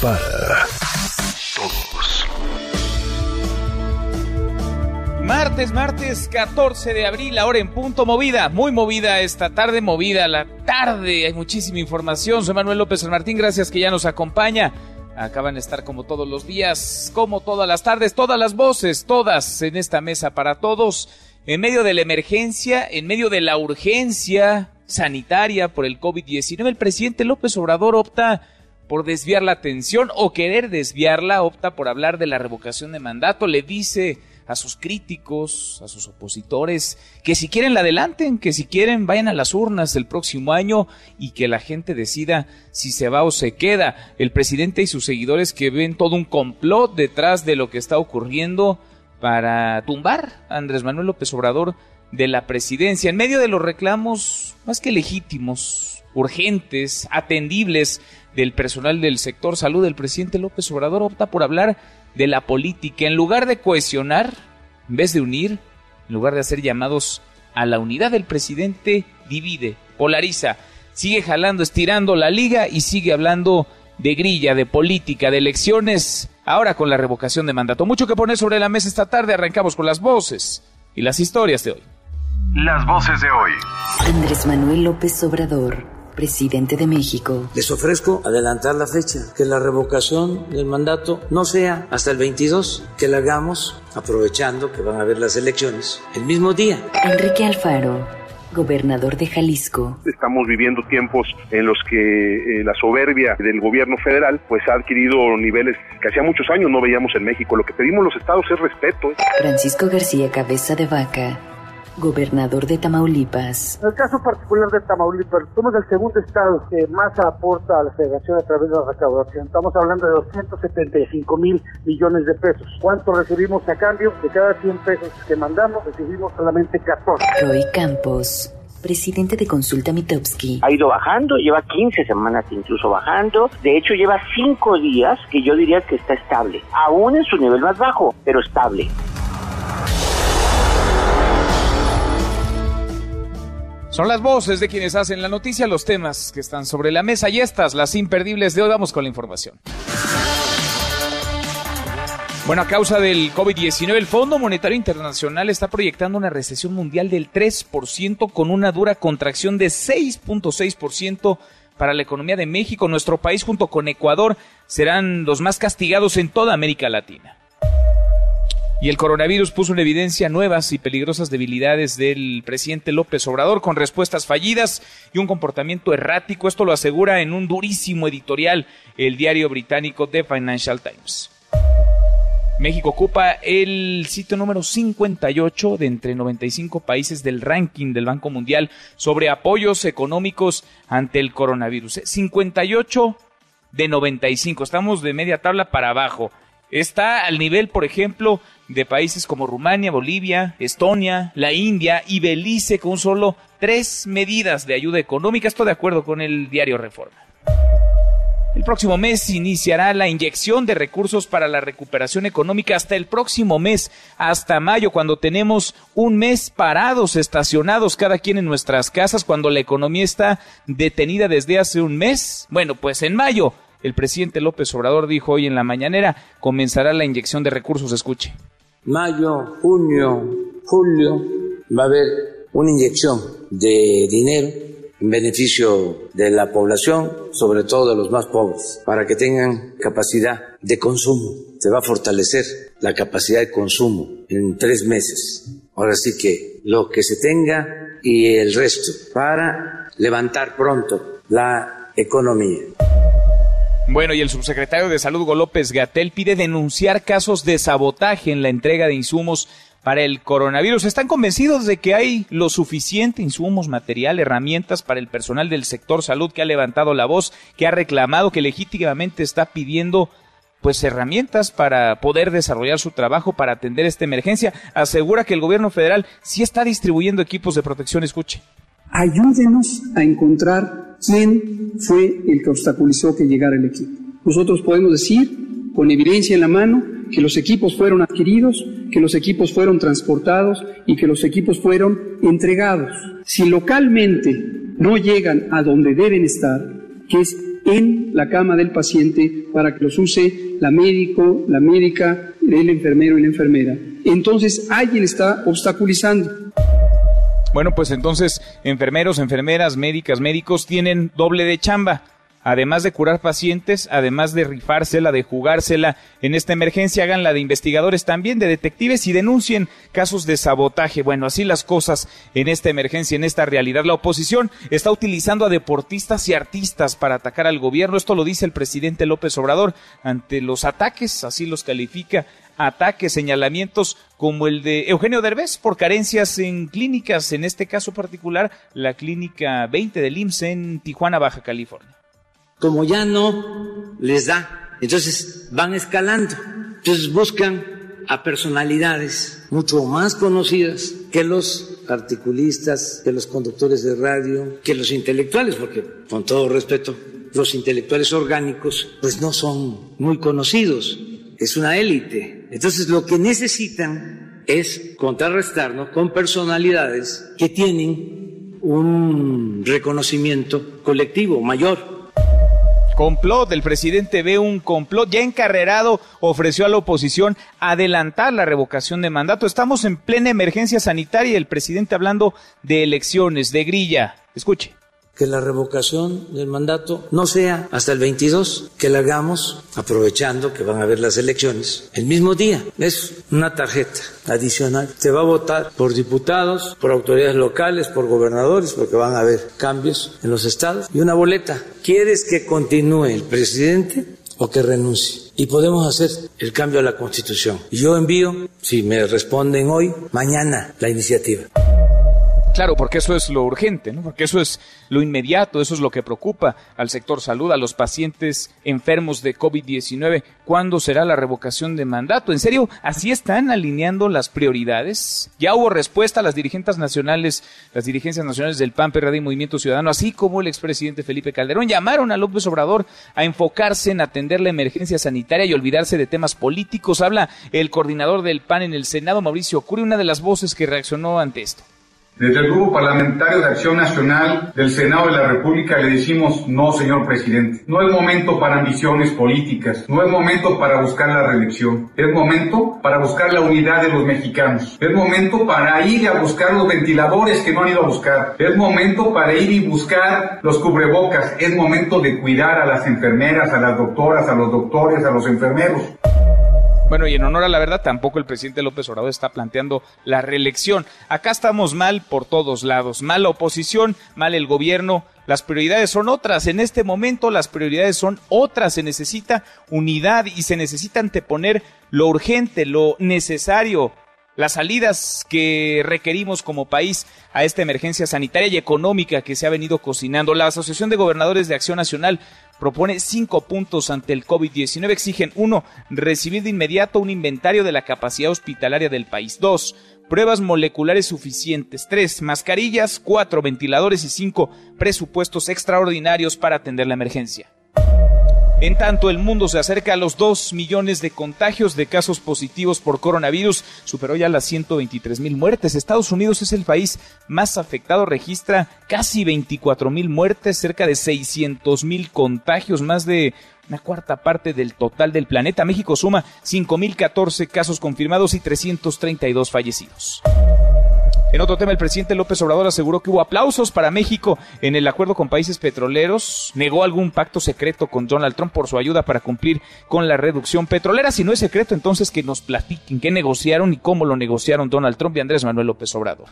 Para Todos. Martes, martes 14 de abril, ahora en punto movida, muy movida esta tarde, movida la tarde, hay muchísima información. Soy Manuel López San Martín, gracias que ya nos acompaña. Acaban de estar como todos los días, como todas las tardes, todas las voces, todas en esta mesa para todos, en medio de la emergencia, en medio de la urgencia sanitaria por el COVID-19, el presidente López Obrador opta por desviar la atención o querer desviarla, opta por hablar de la revocación de mandato, le dice a sus críticos, a sus opositores, que si quieren la adelanten, que si quieren vayan a las urnas el próximo año y que la gente decida si se va o se queda. El presidente y sus seguidores que ven todo un complot detrás de lo que está ocurriendo para tumbar a Andrés Manuel López Obrador de la presidencia en medio de los reclamos más que legítimos, urgentes, atendibles del personal del sector salud, el presidente López Obrador opta por hablar de la política en lugar de cohesionar, en vez de unir, en lugar de hacer llamados a la unidad, el presidente divide, polariza, sigue jalando, estirando la liga y sigue hablando de grilla, de política, de elecciones, ahora con la revocación de mandato. Mucho que poner sobre la mesa esta tarde, arrancamos con las voces y las historias de hoy. Las voces de hoy. Andrés Manuel López Obrador, presidente de México. Les ofrezco adelantar la fecha, que la revocación del mandato no sea hasta el 22, que la hagamos aprovechando que van a haber las elecciones el mismo día. Enrique Alfaro, gobernador de Jalisco. Estamos viviendo tiempos en los que eh, la soberbia del gobierno federal pues ha adquirido niveles que hacía muchos años no veíamos en México. Lo que pedimos los estados es respeto. Francisco García Cabeza de Vaca, gobernador de Tamaulipas. En el caso particular de Tamaulipas, somos el segundo estado que más aporta a la federación a través de la recaudación. Estamos hablando de 275 mil millones de pesos. ¿Cuánto recibimos a cambio? De cada 100 pesos que mandamos, recibimos solamente 14. Roy Campos, presidente de Consulta Mitowski. ha ido bajando, lleva 15 semanas incluso bajando, de hecho lleva 5 días que yo diría que está estable, aún en su nivel más bajo, pero estable. Son las voces de quienes hacen la noticia, los temas que están sobre la mesa y estas, las imperdibles de hoy. Vamos con la información. Bueno, a causa del COVID-19, el Fondo Monetario Internacional está proyectando una recesión mundial del 3% con una dura contracción de 6.6% para la economía de México. Nuestro país junto con Ecuador serán los más castigados en toda América Latina. Y el coronavirus puso en evidencia nuevas y peligrosas debilidades del presidente López Obrador con respuestas fallidas y un comportamiento errático. Esto lo asegura en un durísimo editorial el diario británico The Financial Times. México ocupa el sitio número 58 de entre 95 países del ranking del Banco Mundial sobre apoyos económicos ante el coronavirus. 58 de 95. Estamos de media tabla para abajo. Está al nivel, por ejemplo, de países como Rumania, Bolivia, Estonia, la India y Belice con solo tres medidas de ayuda económica. Esto de acuerdo con el diario Reforma. El próximo mes iniciará la inyección de recursos para la recuperación económica hasta el próximo mes, hasta mayo, cuando tenemos un mes parados, estacionados cada quien en nuestras casas, cuando la economía está detenida desde hace un mes. Bueno, pues en mayo, el presidente López Obrador dijo hoy en la mañanera, comenzará la inyección de recursos. Escuche. Mayo, junio, julio, va a haber una inyección de dinero en beneficio de la población, sobre todo de los más pobres, para que tengan capacidad de consumo. Se va a fortalecer la capacidad de consumo en tres meses. Ahora sí que lo que se tenga y el resto para levantar pronto la economía. Bueno, y el subsecretario de Salud, Hugo López Gatel, pide denunciar casos de sabotaje en la entrega de insumos para el coronavirus. ¿Están convencidos de que hay lo suficiente insumos, material, herramientas para el personal del sector salud que ha levantado la voz, que ha reclamado, que legítimamente está pidiendo pues herramientas para poder desarrollar su trabajo para atender esta emergencia. Asegura que el gobierno federal sí está distribuyendo equipos de protección. Escuche. Ayúdenos a encontrar quién fue el que obstaculizó que llegara el equipo. Nosotros podemos decir, con evidencia en la mano, que los equipos fueron adquiridos, que los equipos fueron transportados y que los equipos fueron entregados. Si localmente no llegan a donde deben estar, que es en la cama del paciente para que los use la médico, la médica, el enfermero y la enfermera. Entonces alguien está obstaculizando. Bueno, pues entonces enfermeros, enfermeras, médicas, médicos tienen doble de chamba además de curar pacientes, además de rifársela, de jugársela en esta emergencia, hagan la de investigadores también, de detectives y denuncien casos de sabotaje. Bueno, así las cosas en esta emergencia, en esta realidad. La oposición está utilizando a deportistas y artistas para atacar al gobierno. Esto lo dice el presidente López Obrador ante los ataques, así los califica ataques, señalamientos como el de Eugenio Derbez por carencias en clínicas, en este caso particular la clínica 20 del IMSS en Tijuana, Baja California como ya no les da, entonces van escalando. Entonces buscan a personalidades mucho más conocidas que los articulistas, que los conductores de radio, que los intelectuales, porque con todo respeto, los intelectuales orgánicos pues no son muy conocidos, es una élite. Entonces lo que necesitan es contrarrestarnos con personalidades que tienen un reconocimiento colectivo mayor complot. El presidente ve un complot ya encarrerado, ofreció a la oposición adelantar la revocación de mandato. Estamos en plena emergencia sanitaria y el presidente hablando de elecciones, de grilla. Escuche que la revocación del mandato no sea hasta el 22, que la hagamos aprovechando que van a haber las elecciones el mismo día. Es una tarjeta adicional. Se va a votar por diputados, por autoridades locales, por gobernadores, porque van a haber cambios en los estados. Y una boleta. ¿Quieres que continúe el presidente o que renuncie? Y podemos hacer el cambio a la constitución. Yo envío, si me responden hoy, mañana la iniciativa. Claro, porque eso es lo urgente, ¿no? Porque eso es lo inmediato, eso es lo que preocupa al sector salud, a los pacientes enfermos de COVID-19. ¿Cuándo será la revocación de mandato? ¿En serio? ¿Así están alineando las prioridades? Ya hubo respuesta a las dirigentes nacionales, las dirigencias nacionales del PAN, PRD y Movimiento Ciudadano, así como el expresidente Felipe Calderón, llamaron a López Obrador a enfocarse en atender la emergencia sanitaria y olvidarse de temas políticos. Habla el coordinador del PAN en el Senado, Mauricio Curi, una de las voces que reaccionó ante esto. Desde el Grupo Parlamentario de Acción Nacional del Senado de la República le decimos no, señor presidente. No es momento para ambiciones políticas, no es momento para buscar la reelección, es momento para buscar la unidad de los mexicanos, es momento para ir a buscar los ventiladores que no han ido a buscar, es momento para ir y buscar los cubrebocas, es momento de cuidar a las enfermeras, a las doctoras, a los doctores, a los enfermeros. Bueno, y en honor a la verdad, tampoco el presidente López Obrador está planteando la reelección. Acá estamos mal por todos lados. Mal la oposición, mal el gobierno. Las prioridades son otras. En este momento las prioridades son otras. Se necesita unidad y se necesita anteponer lo urgente, lo necesario, las salidas que requerimos como país a esta emergencia sanitaria y económica que se ha venido cocinando. La Asociación de Gobernadores de Acción Nacional propone cinco puntos ante el COVID-19. Exigen, uno, recibir de inmediato un inventario de la capacidad hospitalaria del país. Dos, pruebas moleculares suficientes. Tres, mascarillas. Cuatro, ventiladores. Y cinco, presupuestos extraordinarios para atender la emergencia. En tanto, el mundo se acerca a los 2 millones de contagios de casos positivos por coronavirus, superó ya las 123 mil muertes. Estados Unidos es el país más afectado, registra casi 24 mil muertes, cerca de 600 mil contagios, más de una cuarta parte del total del planeta. México suma 5.014 casos confirmados y 332 fallecidos. En otro tema, el presidente López Obrador aseguró que hubo aplausos para México en el acuerdo con países petroleros, negó algún pacto secreto con Donald Trump por su ayuda para cumplir con la reducción petrolera. Si no es secreto, entonces que nos platiquen qué negociaron y cómo lo negociaron Donald Trump y Andrés Manuel López Obrador.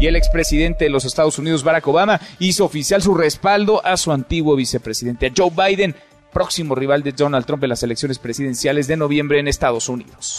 Y el expresidente de los Estados Unidos, Barack Obama, hizo oficial su respaldo a su antiguo vicepresidente, Joe Biden, próximo rival de Donald Trump en las elecciones presidenciales de noviembre en Estados Unidos.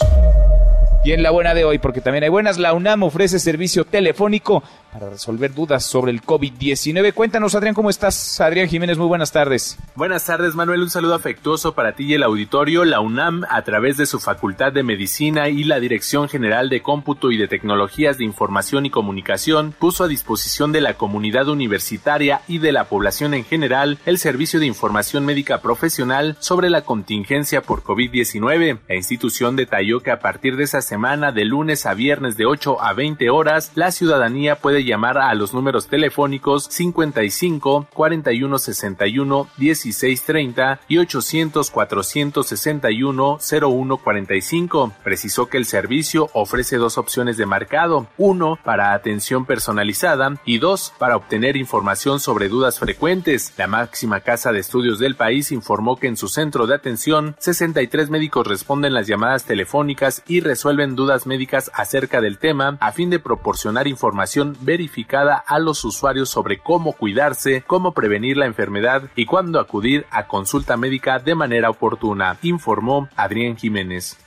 Y en la buena de hoy, porque también hay buenas, la UNAM ofrece servicio telefónico para resolver dudas sobre el COVID-19. Cuéntanos, Adrián, ¿cómo estás? Adrián Jiménez, muy buenas tardes. Buenas tardes, Manuel. Un saludo afectuoso para ti y el auditorio. La UNAM, a través de su Facultad de Medicina y la Dirección General de Cómputo y de Tecnologías de Información y Comunicación, puso a disposición de la comunidad universitaria y de la población en general el servicio de información médica profesional sobre la contingencia por COVID-19. La institución detalló que a partir de esa semana, de lunes a viernes de 8 a 20 horas, la ciudadanía puede llamar a los números telefónicos 55 41 61 16 30 y 800 461 01 45. Precisó que el servicio ofrece dos opciones de marcado, uno para atención personalizada y dos para obtener información sobre dudas frecuentes. La máxima casa de estudios del país informó que en su centro de atención 63 médicos responden las llamadas telefónicas y resuelven dudas médicas acerca del tema a fin de proporcionar información verificada a los usuarios sobre cómo cuidarse, cómo prevenir la enfermedad y cuándo acudir a consulta médica de manera oportuna, informó Adrián Jiménez.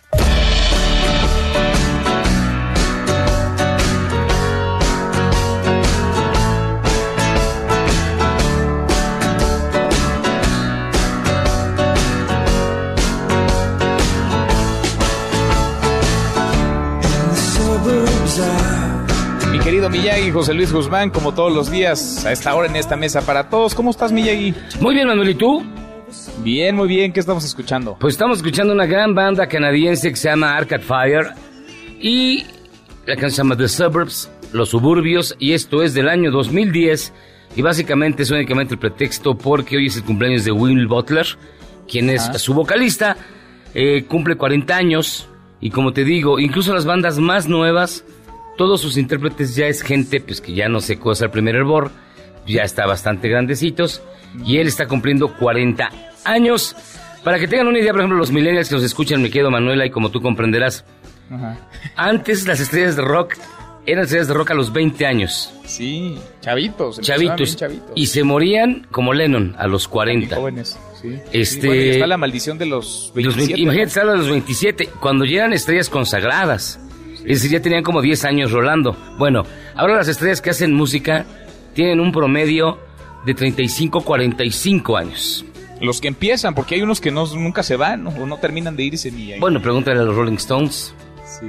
Querido Miyagi, José Luis Guzmán, como todos los días, a esta hora en esta mesa para todos. ¿Cómo estás, Miyagi? Muy bien, Manuel, ¿y tú? Bien, muy bien. ¿Qué estamos escuchando? Pues estamos escuchando una gran banda canadiense que se llama Arcade Fire y la canción se llama The Suburbs, Los Suburbios, y esto es del año 2010 y básicamente es únicamente el pretexto porque hoy es el cumpleaños de Will Butler, quien es Ah. su vocalista, eh, cumple 40 años y como te digo, incluso las bandas más nuevas, todos sus intérpretes ya es gente pues que ya no se cosa el primer hervor, ya está bastante grandecitos y él está cumpliendo 40 años. Para que tengan una idea, por ejemplo, los millennials que nos escuchan, mi querido Manuela, y como tú comprenderás, Ajá. antes las estrellas de rock eran estrellas de rock a los 20 años. Sí, chavitos. Chavitos. chavitos. Y se morían como Lennon a los 40. Jóvenes, sí. Este- Sí, bueno, y está la maldición de los Los 20 27. imagínate, estar a los 27, cuando ya eran estrellas consagradas. Es decir, ya tenían como 10 años rolando. Bueno, ahora las estrellas que hacen música tienen un promedio de 35, 45 años. Los que empiezan, porque hay unos que no, nunca se van o no terminan de irse ni ahí. Bueno, pregúntale a los Rolling Stones. Sí.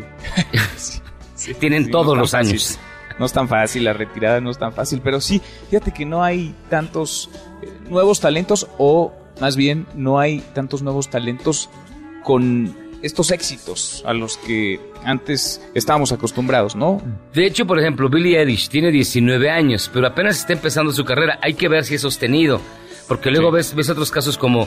Sí, sí, Tienen sí, todos no los fácil. años. No es tan fácil, la retirada no es tan fácil, pero sí, fíjate que no hay tantos eh, nuevos talentos o más bien no hay tantos nuevos talentos con estos éxitos a los que antes estábamos acostumbrados, ¿no? De hecho, por ejemplo, Billie Eilish tiene 19 años, pero apenas está empezando su carrera. Hay que ver si es sostenido. Porque luego ves, ves otros casos como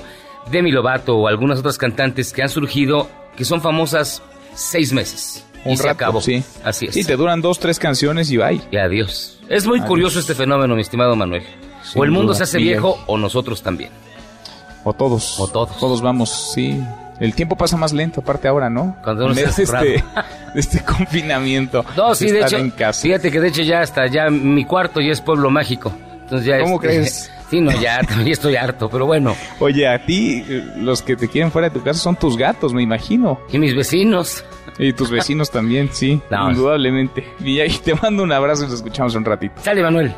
Demi Lovato o algunas otras cantantes que han surgido que son famosas seis meses. y Un se rato, acabó. sí. Así es. Sí, te duran dos, tres canciones y bye. Y adiós. Es muy Adiós. curioso este fenómeno, mi estimado Manuel. Sin o el mundo duda, se hace viejo o nosotros también. O todos. O todos. Todos vamos, sí. El tiempo pasa más lento, aparte ahora, ¿no? Cuando uno está este, este confinamiento. No, sí, de hecho, en casa. fíjate que de hecho ya hasta ya mi cuarto ya es pueblo mágico. Entonces ya ¿Cómo este, crees? Sí, no, ya, ya estoy harto, pero bueno. Oye, a ti, eh, los que te quieren fuera de tu casa son tus gatos, me imagino. Y mis vecinos. Y tus vecinos también, sí, No. indudablemente. Y ahí te mando un abrazo y nos escuchamos un ratito. Sale, Manuel.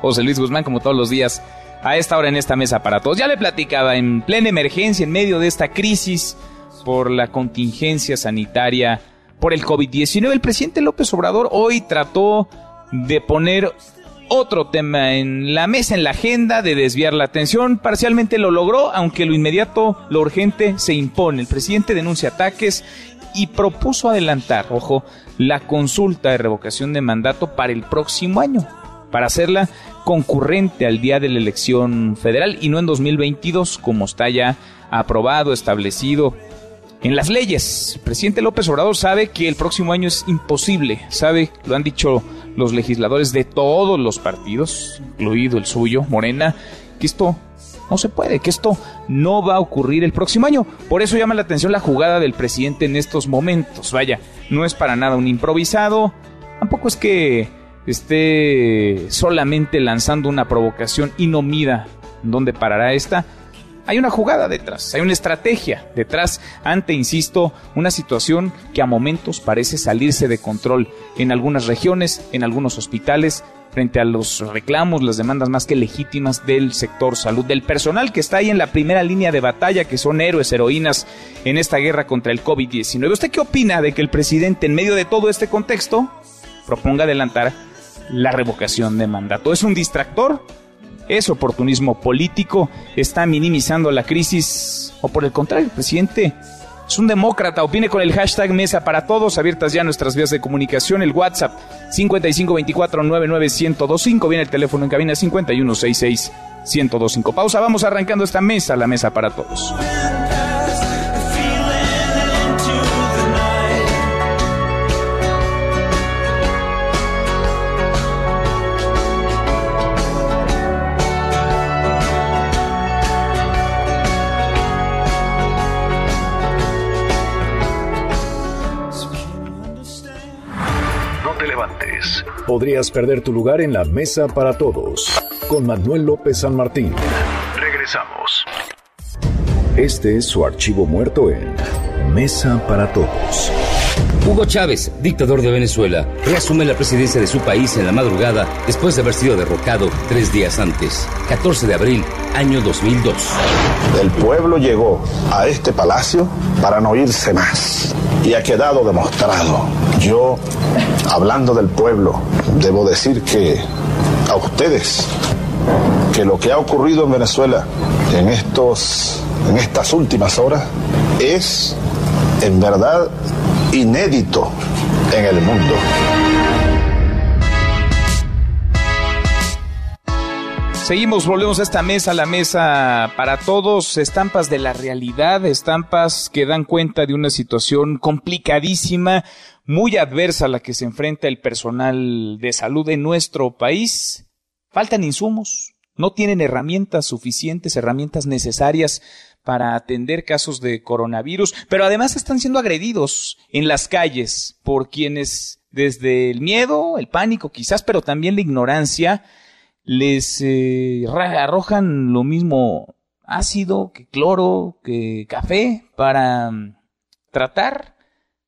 José Luis Guzmán, como todos los días, a esta hora en esta mesa para todos. Ya le platicaba, en plena emergencia, en medio de esta crisis por la contingencia sanitaria por el COVID-19, el presidente López Obrador hoy trató de poner otro tema en la mesa, en la agenda, de desviar la atención. Parcialmente lo logró, aunque lo inmediato, lo urgente, se impone. El presidente denuncia ataques y propuso adelantar, ojo, la consulta de revocación de mandato para el próximo año, para hacerla concurrente al día de la elección federal y no en 2022, como está ya aprobado, establecido en las leyes. El presidente López Obrador sabe que el próximo año es imposible, sabe, lo han dicho los legisladores de todos los partidos, incluido el suyo, Morena, que esto no se puede, que esto no va a ocurrir el próximo año. Por eso llama la atención la jugada del presidente en estos momentos. Vaya, no es para nada un improvisado, tampoco es que esté solamente lanzando una provocación y no mida dónde parará esta. hay una jugada detrás, hay una estrategia detrás ante, insisto, una situación que a momentos parece salirse de control en algunas regiones, en algunos hospitales, frente a los reclamos, las demandas más que legítimas del sector salud, del personal que está ahí en la primera línea de batalla, que son héroes, heroínas en esta guerra contra el COVID-19. ¿Usted qué opina de que el presidente, en medio de todo este contexto, proponga adelantar la revocación de mandato? ¿Es un distractor? ¿Es oportunismo político? ¿Está minimizando la crisis? ¿O por el contrario, el presidente es un demócrata. Opine con el hashtag Mesa para Todos. Abiertas ya nuestras vías de comunicación. El WhatsApp 5524-99125. Viene el teléfono en cabina 5166-1025. Pausa. Vamos arrancando esta mesa, la Mesa para Todos. Podrías perder tu lugar en la mesa para todos. Con Manuel López San Martín. Regresamos. Este es su archivo muerto en Mesa para Todos. Hugo Chávez, dictador de Venezuela, reasume la presidencia de su país en la madrugada después de haber sido derrocado tres días antes, 14 de abril, año 2002. El pueblo llegó a este palacio para no irse más y ha quedado demostrado. Yo, hablando del pueblo, debo decir que a ustedes que lo que ha ocurrido en Venezuela en estos en estas últimas horas es en verdad inédito en el mundo. Seguimos, volvemos a esta mesa, la mesa para todos, estampas de la realidad, estampas que dan cuenta de una situación complicadísima, muy adversa a la que se enfrenta el personal de salud en nuestro país. Faltan insumos, no tienen herramientas suficientes, herramientas necesarias para atender casos de coronavirus, pero además están siendo agredidos en las calles por quienes desde el miedo, el pánico quizás, pero también la ignorancia, les eh, arrojan lo mismo ácido que cloro, que café, para mm, tratar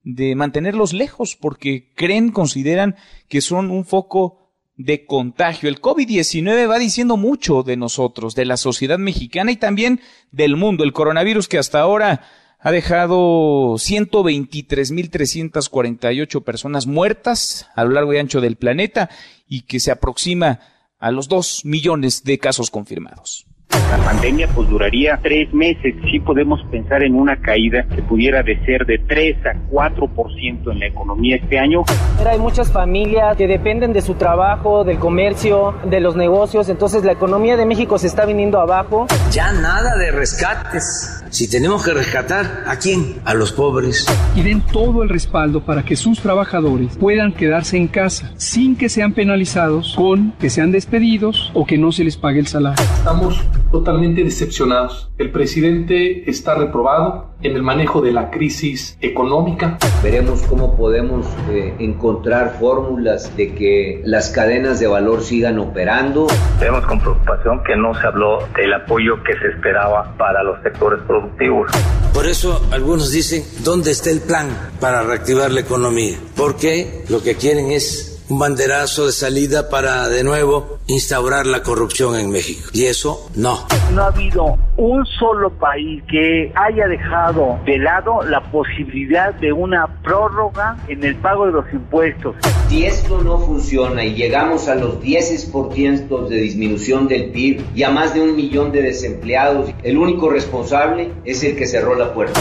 de mantenerlos lejos, porque creen, consideran que son un foco de contagio. El COVID-19 va diciendo mucho de nosotros, de la sociedad mexicana y también del mundo. El coronavirus que hasta ahora ha dejado 123.348 personas muertas a lo largo y ancho del planeta y que se aproxima a los 2 millones de casos confirmados. La pandemia pues duraría tres meses. Sí podemos pensar en una caída que pudiera de ser de 3 a 4% en la economía este año. Hay muchas familias que dependen de su trabajo, del comercio, de los negocios. Entonces la economía de México se está viniendo abajo. Ya nada de rescates. Si tenemos que rescatar, ¿a quién? A los pobres. Y den todo el respaldo para que sus trabajadores puedan quedarse en casa sin que sean penalizados con que sean despedidos o que no se les pague el salario. Estamos totalmente decepcionados. El presidente está reprobado en el manejo de la crisis económica. Veremos cómo podemos eh, encontrar fórmulas de que las cadenas de valor sigan operando. Vemos con preocupación que no se habló del apoyo que se esperaba para los sectores productivos. Por eso algunos dicen, ¿dónde está el plan para reactivar la economía? Porque lo que quieren es un banderazo de salida para de nuevo instaurar la corrupción en México. Y eso no. No ha habido un solo país que haya dejado de lado la posibilidad de una prórroga en el pago de los impuestos. Si esto no funciona y llegamos a los 10% de disminución del PIB y a más de un millón de desempleados, el único responsable es el que cerró la puerta.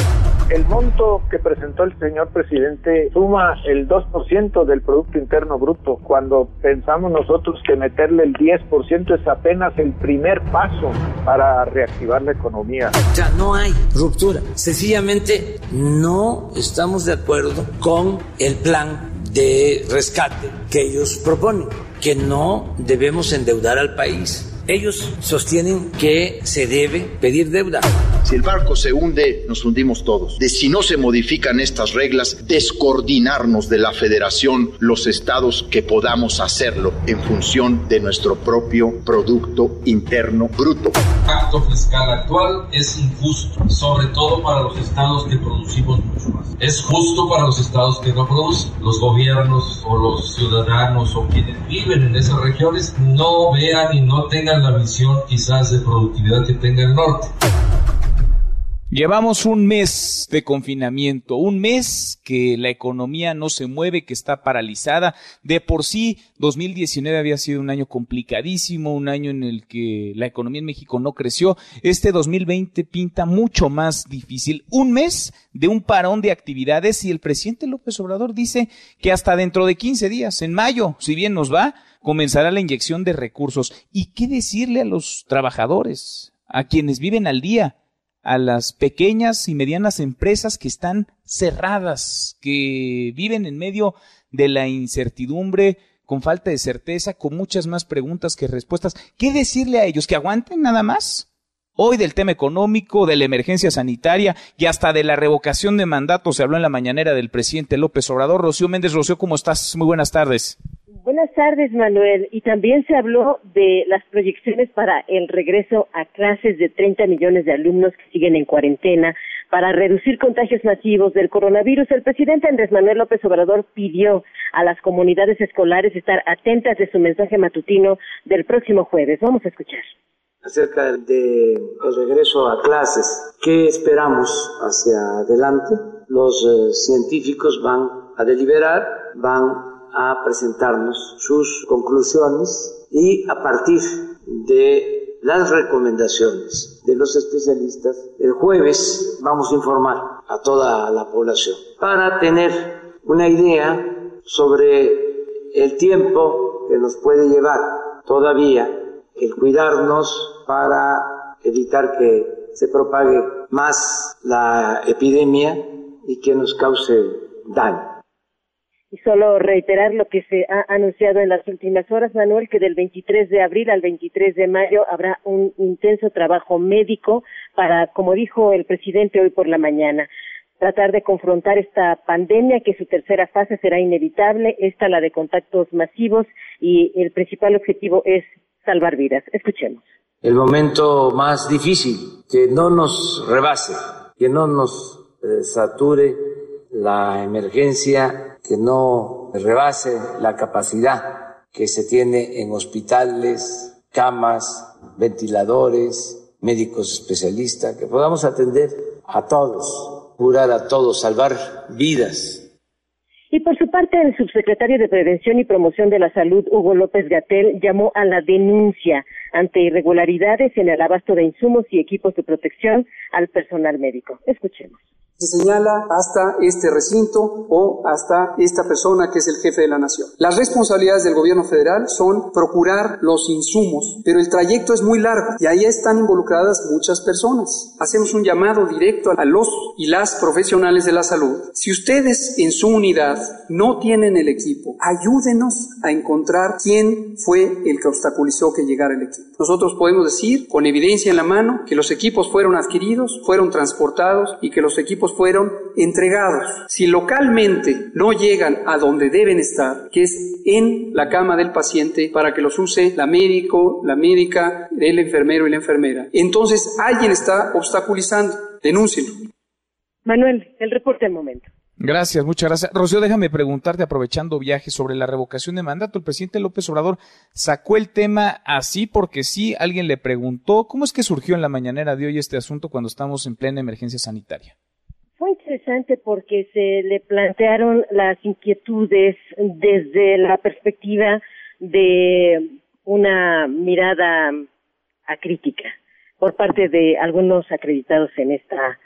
El monto que presentó el señor presidente suma el 2% del Producto Interno Bruto, cuando pensamos nosotros que meterle el 10% es apenas el primer paso para reactivar la economía. Ya no hay ruptura, sencillamente no estamos de acuerdo con el plan de rescate que ellos proponen, que no debemos endeudar al país. Ellos sostienen que se debe pedir deuda. Si el barco se hunde, nos hundimos todos. De si no se modifican estas reglas, descoordinarnos de la federación los estados que podamos hacerlo en función de nuestro propio Producto Interno Bruto. El pacto fiscal actual es injusto, sobre todo para los estados que producimos mucho más. Es justo para los estados que no producen. Los gobiernos o los ciudadanos o quienes viven en esas regiones no vean y no tengan la visión quizás de productividad que tenga el norte. Llevamos un mes de confinamiento, un mes que la economía no se mueve, que está paralizada. De por sí, 2019 había sido un año complicadísimo, un año en el que la economía en México no creció. Este 2020 pinta mucho más difícil. Un mes de un parón de actividades y el presidente López Obrador dice que hasta dentro de 15 días, en mayo, si bien nos va, comenzará la inyección de recursos. ¿Y qué decirle a los trabajadores, a quienes viven al día? A las pequeñas y medianas empresas que están cerradas, que viven en medio de la incertidumbre, con falta de certeza, con muchas más preguntas que respuestas. ¿Qué decirle a ellos? ¿Que aguanten nada más? Hoy del tema económico, de la emergencia sanitaria y hasta de la revocación de mandato se habló en la mañanera del presidente López Obrador. Rocío Méndez, Rocío, ¿cómo estás? Muy buenas tardes. Buenas tardes, Manuel. Y también se habló de las proyecciones para el regreso a clases de 30 millones de alumnos que siguen en cuarentena para reducir contagios masivos del coronavirus. El presidente Andrés Manuel López Obrador pidió a las comunidades escolares estar atentas de su mensaje matutino del próximo jueves. Vamos a escuchar acerca del regreso a clases. ¿Qué esperamos hacia adelante? Los eh, científicos van a deliberar, van a presentarnos sus conclusiones y a partir de las recomendaciones de los especialistas, el jueves vamos a informar a toda la población para tener una idea sobre el tiempo que nos puede llevar todavía el cuidarnos para evitar que se propague más la epidemia y que nos cause daño. Y solo reiterar lo que se ha anunciado en las últimas horas, Manuel, que del 23 de abril al 23 de mayo habrá un intenso trabajo médico para, como dijo el presidente hoy por la mañana, tratar de confrontar esta pandemia que su tercera fase será inevitable, esta la de contactos masivos y el principal objetivo es salvar vidas. Escuchemos. El momento más difícil, que no nos rebase, que no nos eh, sature la emergencia, que no rebase la capacidad que se tiene en hospitales, camas, ventiladores, médicos especialistas, que podamos atender a todos, curar a todos, salvar vidas. Y por su parte, el subsecretario de Prevención y Promoción de la Salud, Hugo López Gatel, llamó a la denuncia ante irregularidades en el abasto de insumos y equipos de protección al personal médico. Escuchemos se señala hasta este recinto o hasta esta persona que es el jefe de la nación. Las responsabilidades del gobierno federal son procurar los insumos, pero el trayecto es muy largo y ahí están involucradas muchas personas. Hacemos un llamado directo a los y las profesionales de la salud. Si ustedes en su unidad no tienen el equipo, ayúdenos a encontrar quién fue el que obstaculizó que llegara el equipo. Nosotros podemos decir con evidencia en la mano que los equipos fueron adquiridos, fueron transportados y que los equipos fueron entregados. Si localmente no llegan a donde deben estar, que es en la cama del paciente para que los use la médico, la médica, el enfermero y la enfermera, entonces alguien está obstaculizando. Denúncielo. Manuel, el reporte del momento. Gracias, muchas gracias. Rocío, déjame preguntarte, aprovechando viajes sobre la revocación de mandato. El presidente López Obrador sacó el tema así porque sí, alguien le preguntó, ¿cómo es que surgió en la mañanera de hoy este asunto cuando estamos en plena emergencia sanitaria? Fue interesante porque se le plantearon las inquietudes desde la perspectiva de una mirada acrítica por parte de algunos acreditados en esta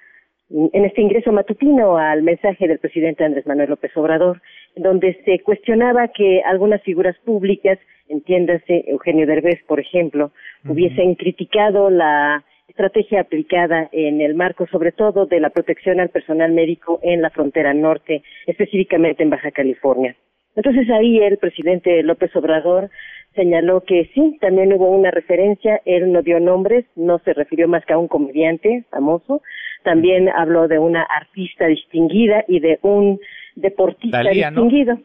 en este ingreso matutino al mensaje del presidente Andrés Manuel López Obrador, donde se cuestionaba que algunas figuras públicas, entiéndase Eugenio Derbez, por ejemplo, hubiesen criticado la estrategia aplicada en el marco sobre todo de la protección al personal médico en la frontera norte, específicamente en Baja California. Entonces ahí el presidente López Obrador señaló que sí, también hubo una referencia, él no dio nombres, no se refirió más que a un comediante famoso, también habló de una artista distinguida y de un deportista distinguido.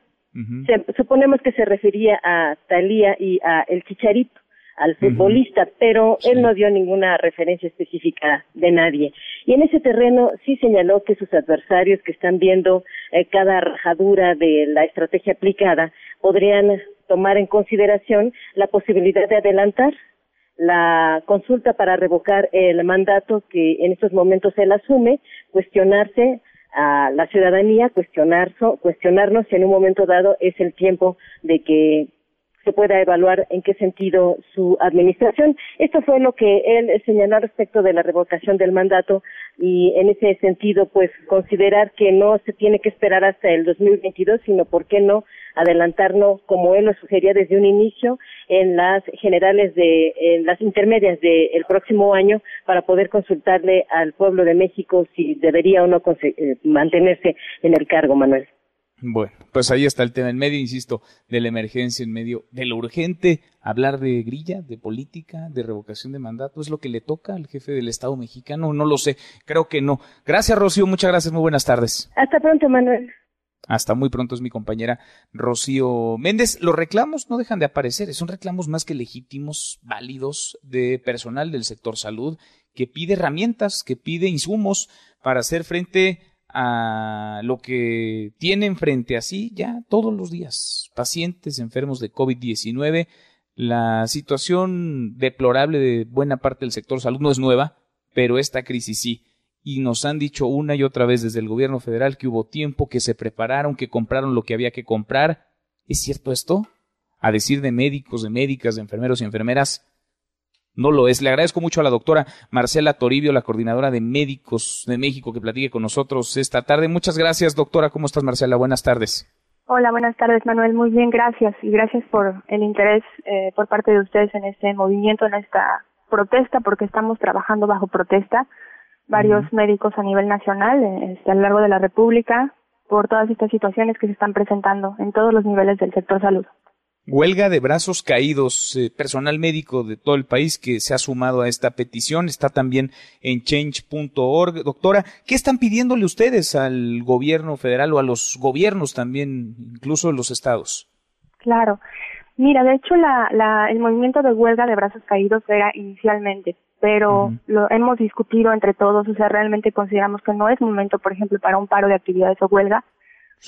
suponemos que se refería a Talía y a El Chicharito, al futbolista, pero él no dio ninguna referencia específica de nadie. Y en ese terreno sí señaló que sus adversarios que están viendo eh, cada rajadura de la estrategia aplicada podrían tomar en consideración la posibilidad de adelantar la consulta para revocar el mandato que en estos momentos él asume, cuestionarse a la ciudadanía, cuestionar, cuestionarnos si en un momento dado es el tiempo de que se pueda evaluar en qué sentido su administración. Esto fue lo que él señaló respecto de la revocación del mandato y en ese sentido, pues considerar que no se tiene que esperar hasta el 2022, sino, ¿por qué no?, adelantarnos, como él lo sugería desde un inicio, en las generales de, en las intermedias del próximo año para poder consultarle al pueblo de México si debería o no eh, mantenerse en el cargo, Manuel. Bueno, pues ahí está el tema en medio, insisto, de la emergencia, en medio de lo urgente. Hablar de grilla, de política, de revocación de mandato, ¿es lo que le toca al jefe del Estado mexicano? No lo sé, creo que no. Gracias, Rocío, muchas gracias, muy buenas tardes. Hasta pronto, Manuel. Hasta muy pronto es mi compañera Rocío Méndez. Los reclamos no dejan de aparecer, son reclamos más que legítimos, válidos, de personal del sector salud que pide herramientas, que pide insumos para hacer frente a lo que tienen frente a sí ya todos los días. Pacientes enfermos de COVID-19. La situación deplorable de buena parte del sector salud no es nueva, pero esta crisis sí y nos han dicho una y otra vez desde el gobierno federal que hubo tiempo, que se prepararon, que compraron lo que había que comprar. ¿Es cierto esto? A decir de médicos, de médicas, de enfermeros y enfermeras, no lo es. Le agradezco mucho a la doctora Marcela Toribio, la coordinadora de médicos de México, que platique con nosotros esta tarde. Muchas gracias, doctora. ¿Cómo estás, Marcela? Buenas tardes. Hola, buenas tardes, Manuel. Muy bien, gracias. Y gracias por el interés eh, por parte de ustedes en este movimiento, en esta protesta, porque estamos trabajando bajo protesta varios médicos a nivel nacional, este, a lo largo de la República, por todas estas situaciones que se están presentando en todos los niveles del sector salud. Huelga de brazos caídos, eh, personal médico de todo el país que se ha sumado a esta petición, está también en change.org. Doctora, ¿qué están pidiéndole ustedes al gobierno federal o a los gobiernos también, incluso los estados? Claro. Mira, de hecho, la, la, el movimiento de huelga de brazos caídos era inicialmente pero lo hemos discutido entre todos, o sea, realmente consideramos que no es momento, por ejemplo, para un paro de actividades o huelga,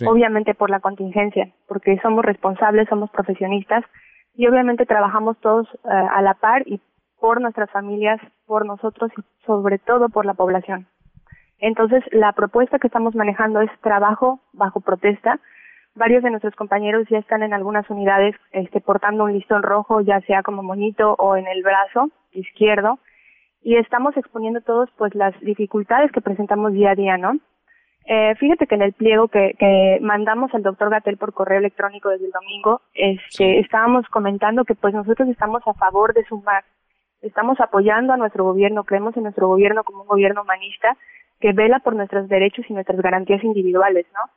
obviamente por la contingencia, porque somos responsables, somos profesionistas y obviamente trabajamos todos eh, a la par y por nuestras familias, por nosotros y sobre todo por la población. Entonces, la propuesta que estamos manejando es trabajo bajo protesta. Varios de nuestros compañeros ya están en algunas unidades este, portando un listón rojo, ya sea como moñito o en el brazo izquierdo, y estamos exponiendo todos pues las dificultades que presentamos día a día, ¿no? Eh, fíjate que en el pliego que, que mandamos al doctor Gatel por correo electrónico desde el domingo, este, estábamos comentando que pues nosotros estamos a favor de sumar, estamos apoyando a nuestro gobierno, creemos en nuestro gobierno como un gobierno humanista que vela por nuestros derechos y nuestras garantías individuales, ¿no?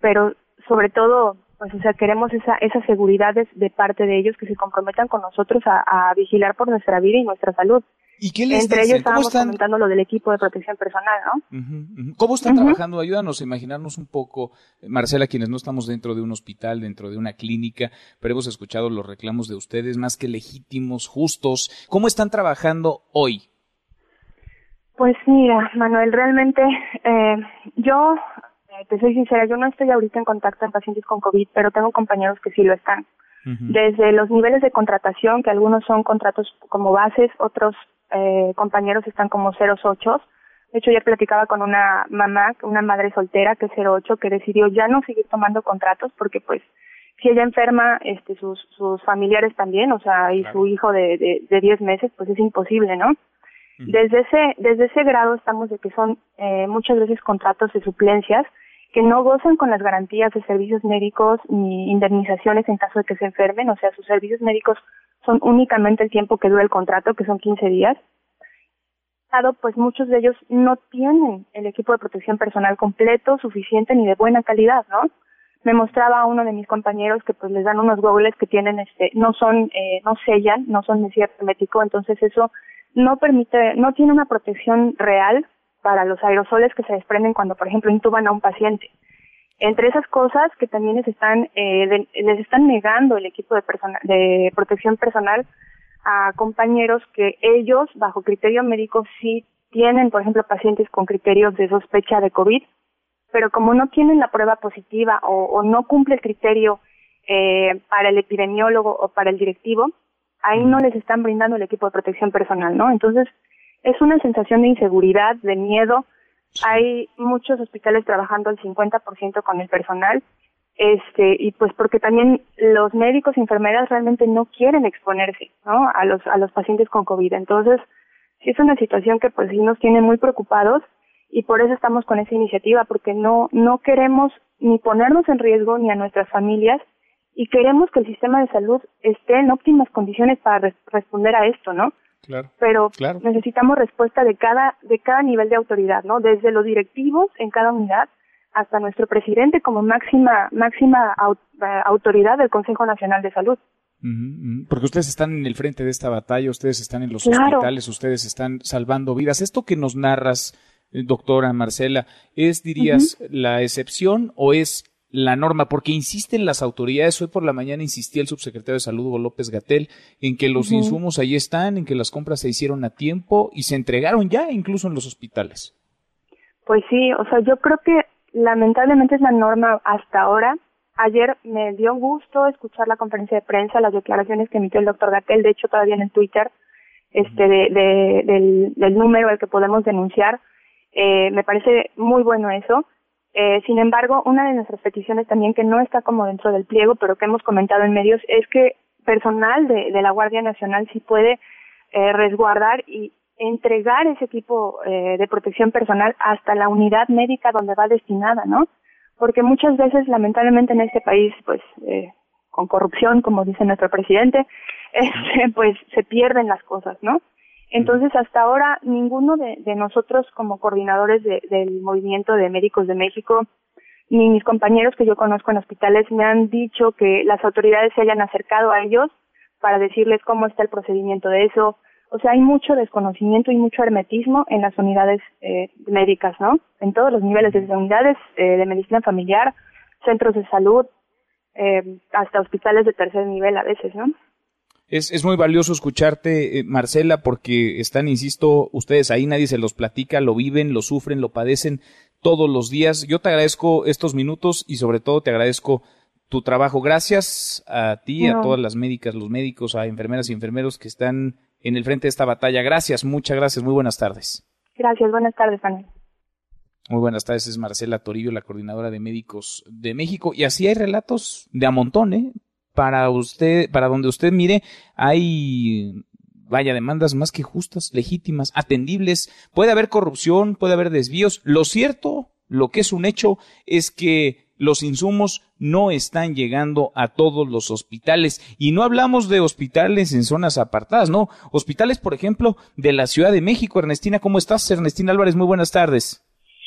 Pero sobre todo, pues o sea, queremos esa, esas seguridades de parte de ellos que se comprometan con nosotros a, a vigilar por nuestra vida y nuestra salud. ¿Y qué les Entre ellos estábamos están... comentando lo del equipo de protección personal, ¿no? ¿Cómo están trabajando? Ayúdanos a imaginarnos un poco, Marcela, quienes no estamos dentro de un hospital, dentro de una clínica, pero hemos escuchado los reclamos de ustedes más que legítimos, justos. ¿Cómo están trabajando hoy? Pues mira, Manuel, realmente eh, yo, eh, te soy sincera, yo no estoy ahorita en contacto con pacientes con COVID, pero tengo compañeros que sí lo están. Desde los niveles de contratación, que algunos son contratos como bases, otros eh, compañeros están como 08. De hecho, ayer platicaba con una mamá, una madre soltera que es 08, que decidió ya no seguir tomando contratos porque pues si ella enferma, este, sus, sus familiares también, o sea, y su hijo de, de, de 10 meses, pues es imposible, ¿no? Desde ese, desde ese grado estamos de que son eh, muchas veces contratos de suplencias que no gozan con las garantías de servicios médicos ni indemnizaciones en caso de que se enfermen, o sea, sus servicios médicos son únicamente el tiempo que dura el contrato, que son 15 días. Pues muchos de ellos no tienen el equipo de protección personal completo, suficiente ni de buena calidad, ¿no? me mostraba a uno de mis compañeros que pues les dan unos goggles que tienen este no son eh, no sellan no son de cierto hermético entonces eso no permite no tiene una protección real para los aerosoles que se desprenden cuando por ejemplo intuban a un paciente entre esas cosas que también les están eh, les están negando el equipo de de protección personal a compañeros que ellos bajo criterio médico sí tienen por ejemplo pacientes con criterios de sospecha de covid pero como no tienen la prueba positiva o, no cumple el criterio eh, para el epidemiólogo o para el directivo, ahí no les están brindando el equipo de protección personal, ¿no? Entonces, es una sensación de inseguridad, de miedo. Hay muchos hospitales trabajando al 50% con el personal, este, y pues porque también los médicos y enfermeras realmente no quieren exponerse, ¿no? A los, a los pacientes con COVID. Entonces, sí es una situación que pues sí nos tiene muy preocupados y por eso estamos con esa iniciativa, porque no, no queremos ni ponernos en riesgo ni a nuestras familias y queremos que el sistema de salud esté en óptimas condiciones para responder a esto, ¿no? Claro. Pero necesitamos respuesta de cada, de cada nivel de autoridad, ¿no? Desde los directivos en cada unidad hasta nuestro presidente como máxima, máxima eh, autoridad del Consejo Nacional de Salud. Porque ustedes están en el frente de esta batalla, ustedes están en los hospitales, ustedes están salvando vidas. Esto que nos narras, eh, doctora Marcela, ¿es, dirías, la excepción o es la norma? Porque insisten las autoridades, hoy por la mañana insistía el subsecretario de Salud, Hugo López Gatel, en que los insumos ahí están, en que las compras se hicieron a tiempo y se entregaron ya incluso en los hospitales. Pues sí, o sea, yo creo que lamentablemente es la norma hasta ahora. Ayer me dio gusto escuchar la conferencia de prensa, las declaraciones que emitió el doctor Gatel, de hecho todavía en el Twitter, este, de, del, del número al que podemos denunciar eh, me parece muy bueno eso. Eh, sin embargo, una de nuestras peticiones también que no está como dentro del pliego, pero que hemos comentado en medios, es que personal de, la Guardia Nacional sí puede eh, resguardar y entregar ese equipo eh, de protección personal hasta la unidad médica donde va destinada, ¿no? Porque muchas veces, lamentablemente, en este país, pues, eh, con corrupción, como dice nuestro presidente, este, pues se pierden las cosas, ¿no? Entonces, hasta ahora, ninguno de, nosotros como coordinadores del movimiento de médicos de México, ni mis compañeros que yo conozco en hospitales me han dicho que las autoridades se hayan acercado a ellos para decirles cómo está el procedimiento de eso. O sea, hay mucho desconocimiento y mucho hermetismo en las unidades eh, médicas, ¿no? En todos los niveles, desde unidades eh, de medicina familiar, centros de salud, eh, hasta hospitales de tercer nivel a veces, ¿no? Es, es muy valioso escucharte, eh, Marcela, porque están, insisto, ustedes ahí, nadie se los platica, lo viven, lo sufren, lo padecen todos los días. Yo te agradezco estos minutos y sobre todo te agradezco tu trabajo. Gracias a ti, a todas las médicas, los médicos, a enfermeras y enfermeros que están en el frente de esta batalla. Gracias, muchas gracias. Muy buenas tardes. Gracias, buenas tardes, Manuel. Muy buenas tardes, es Marcela Torillo, la coordinadora de médicos de México. Y así hay relatos de a montón, ¿eh? Para usted, para donde usted mire, hay vaya, demandas más que justas, legítimas, atendibles. Puede haber corrupción, puede haber desvíos. Lo cierto, lo que es un hecho, es que los insumos no están llegando a todos los hospitales. Y no hablamos de hospitales en zonas apartadas, no. Hospitales, por ejemplo, de la Ciudad de México. Ernestina, ¿cómo estás? Ernestina Álvarez, muy buenas tardes.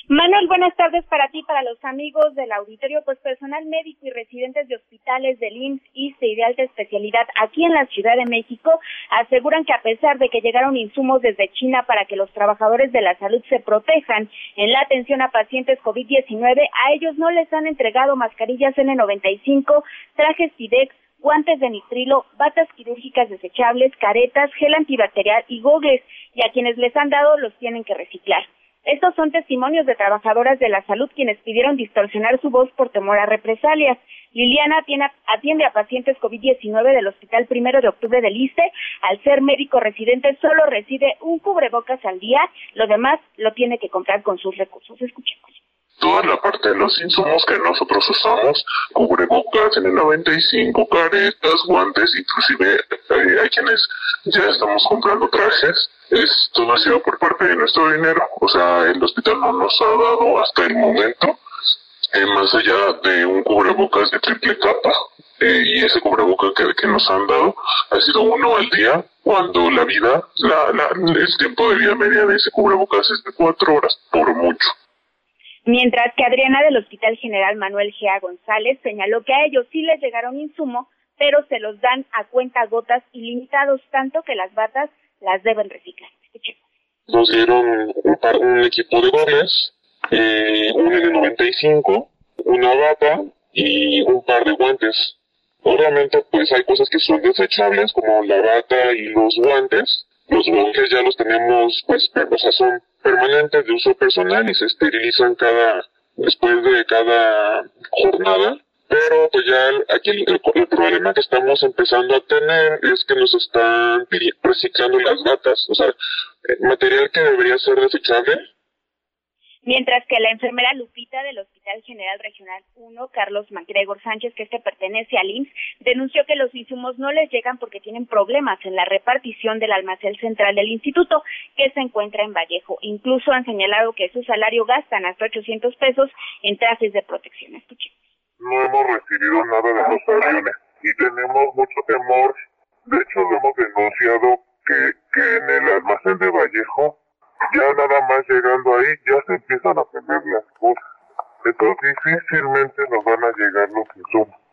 Manuel, buenas tardes para ti, para los amigos del auditorio, pues personal médico y residentes de hospitales del IMSS, ISTE y de alta especialidad aquí en la Ciudad de México aseguran que a pesar de que llegaron insumos desde China para que los trabajadores de la salud se protejan en la atención a pacientes COVID-19, a ellos no les han entregado mascarillas N95, trajes FIDEX, guantes de nitrilo, batas quirúrgicas desechables, caretas, gel antibacterial y gogles, y a quienes les han dado los tienen que reciclar. Estos son testimonios de trabajadoras de la salud quienes pidieron distorsionar su voz por temor a represalias. Liliana atiende a pacientes COVID-19 del Hospital Primero de Octubre del ICE. Al ser médico residente, solo recibe un cubrebocas al día. Lo demás lo tiene que comprar con sus recursos. Escuchemos toda la parte de los insumos que nosotros usamos, cubrebocas, N95, caretas, guantes, inclusive eh, hay quienes ya estamos comprando trajes, esto ha sido por parte de nuestro dinero, o sea, el hospital no nos ha dado hasta el momento, eh, más allá de un cubrebocas de triple capa, eh, y ese cubrebocas que, que, nos han dado ha sido uno al día, cuando la vida, la, la, el tiempo de vida media de ese cubrebocas es de cuatro horas, por mucho. Mientras que Adriana del Hospital General Manuel Gea González señaló que a ellos sí les llegaron insumos, pero se los dan a cuenta gotas y limitados tanto que las batas las deben reciclar. Nos dieron un, par, un equipo de goles, eh, un N95, una bata y un par de guantes. Obviamente, pues hay cosas que son desechables, como la bata y los guantes. Los guantes ya los tenemos, pues, o sea, son permanentes de uso personal y se esterilizan cada, después de cada jornada. Pero pues ya aquí el, el, problema que estamos empezando a tener es que nos están reciclando las batas, o sea, material que debería ser desechable mientras que la enfermera Lupita del Hospital General Regional 1, Carlos MacGregor Sánchez, que este pertenece al IMSS, denunció que los insumos no les llegan porque tienen problemas en la repartición del almacén central del instituto, que se encuentra en Vallejo. Incluso han señalado que su salario gastan hasta 800 pesos en trajes de protección. Escuchemos. No hemos recibido nada de los aviones y tenemos mucho temor. De hecho, lo hemos denunciado que, que en el almacén de Vallejo ya nada más llegando ahí ya se empiezan a perder las cosas. Entonces difícilmente nos van a llegar los insumos.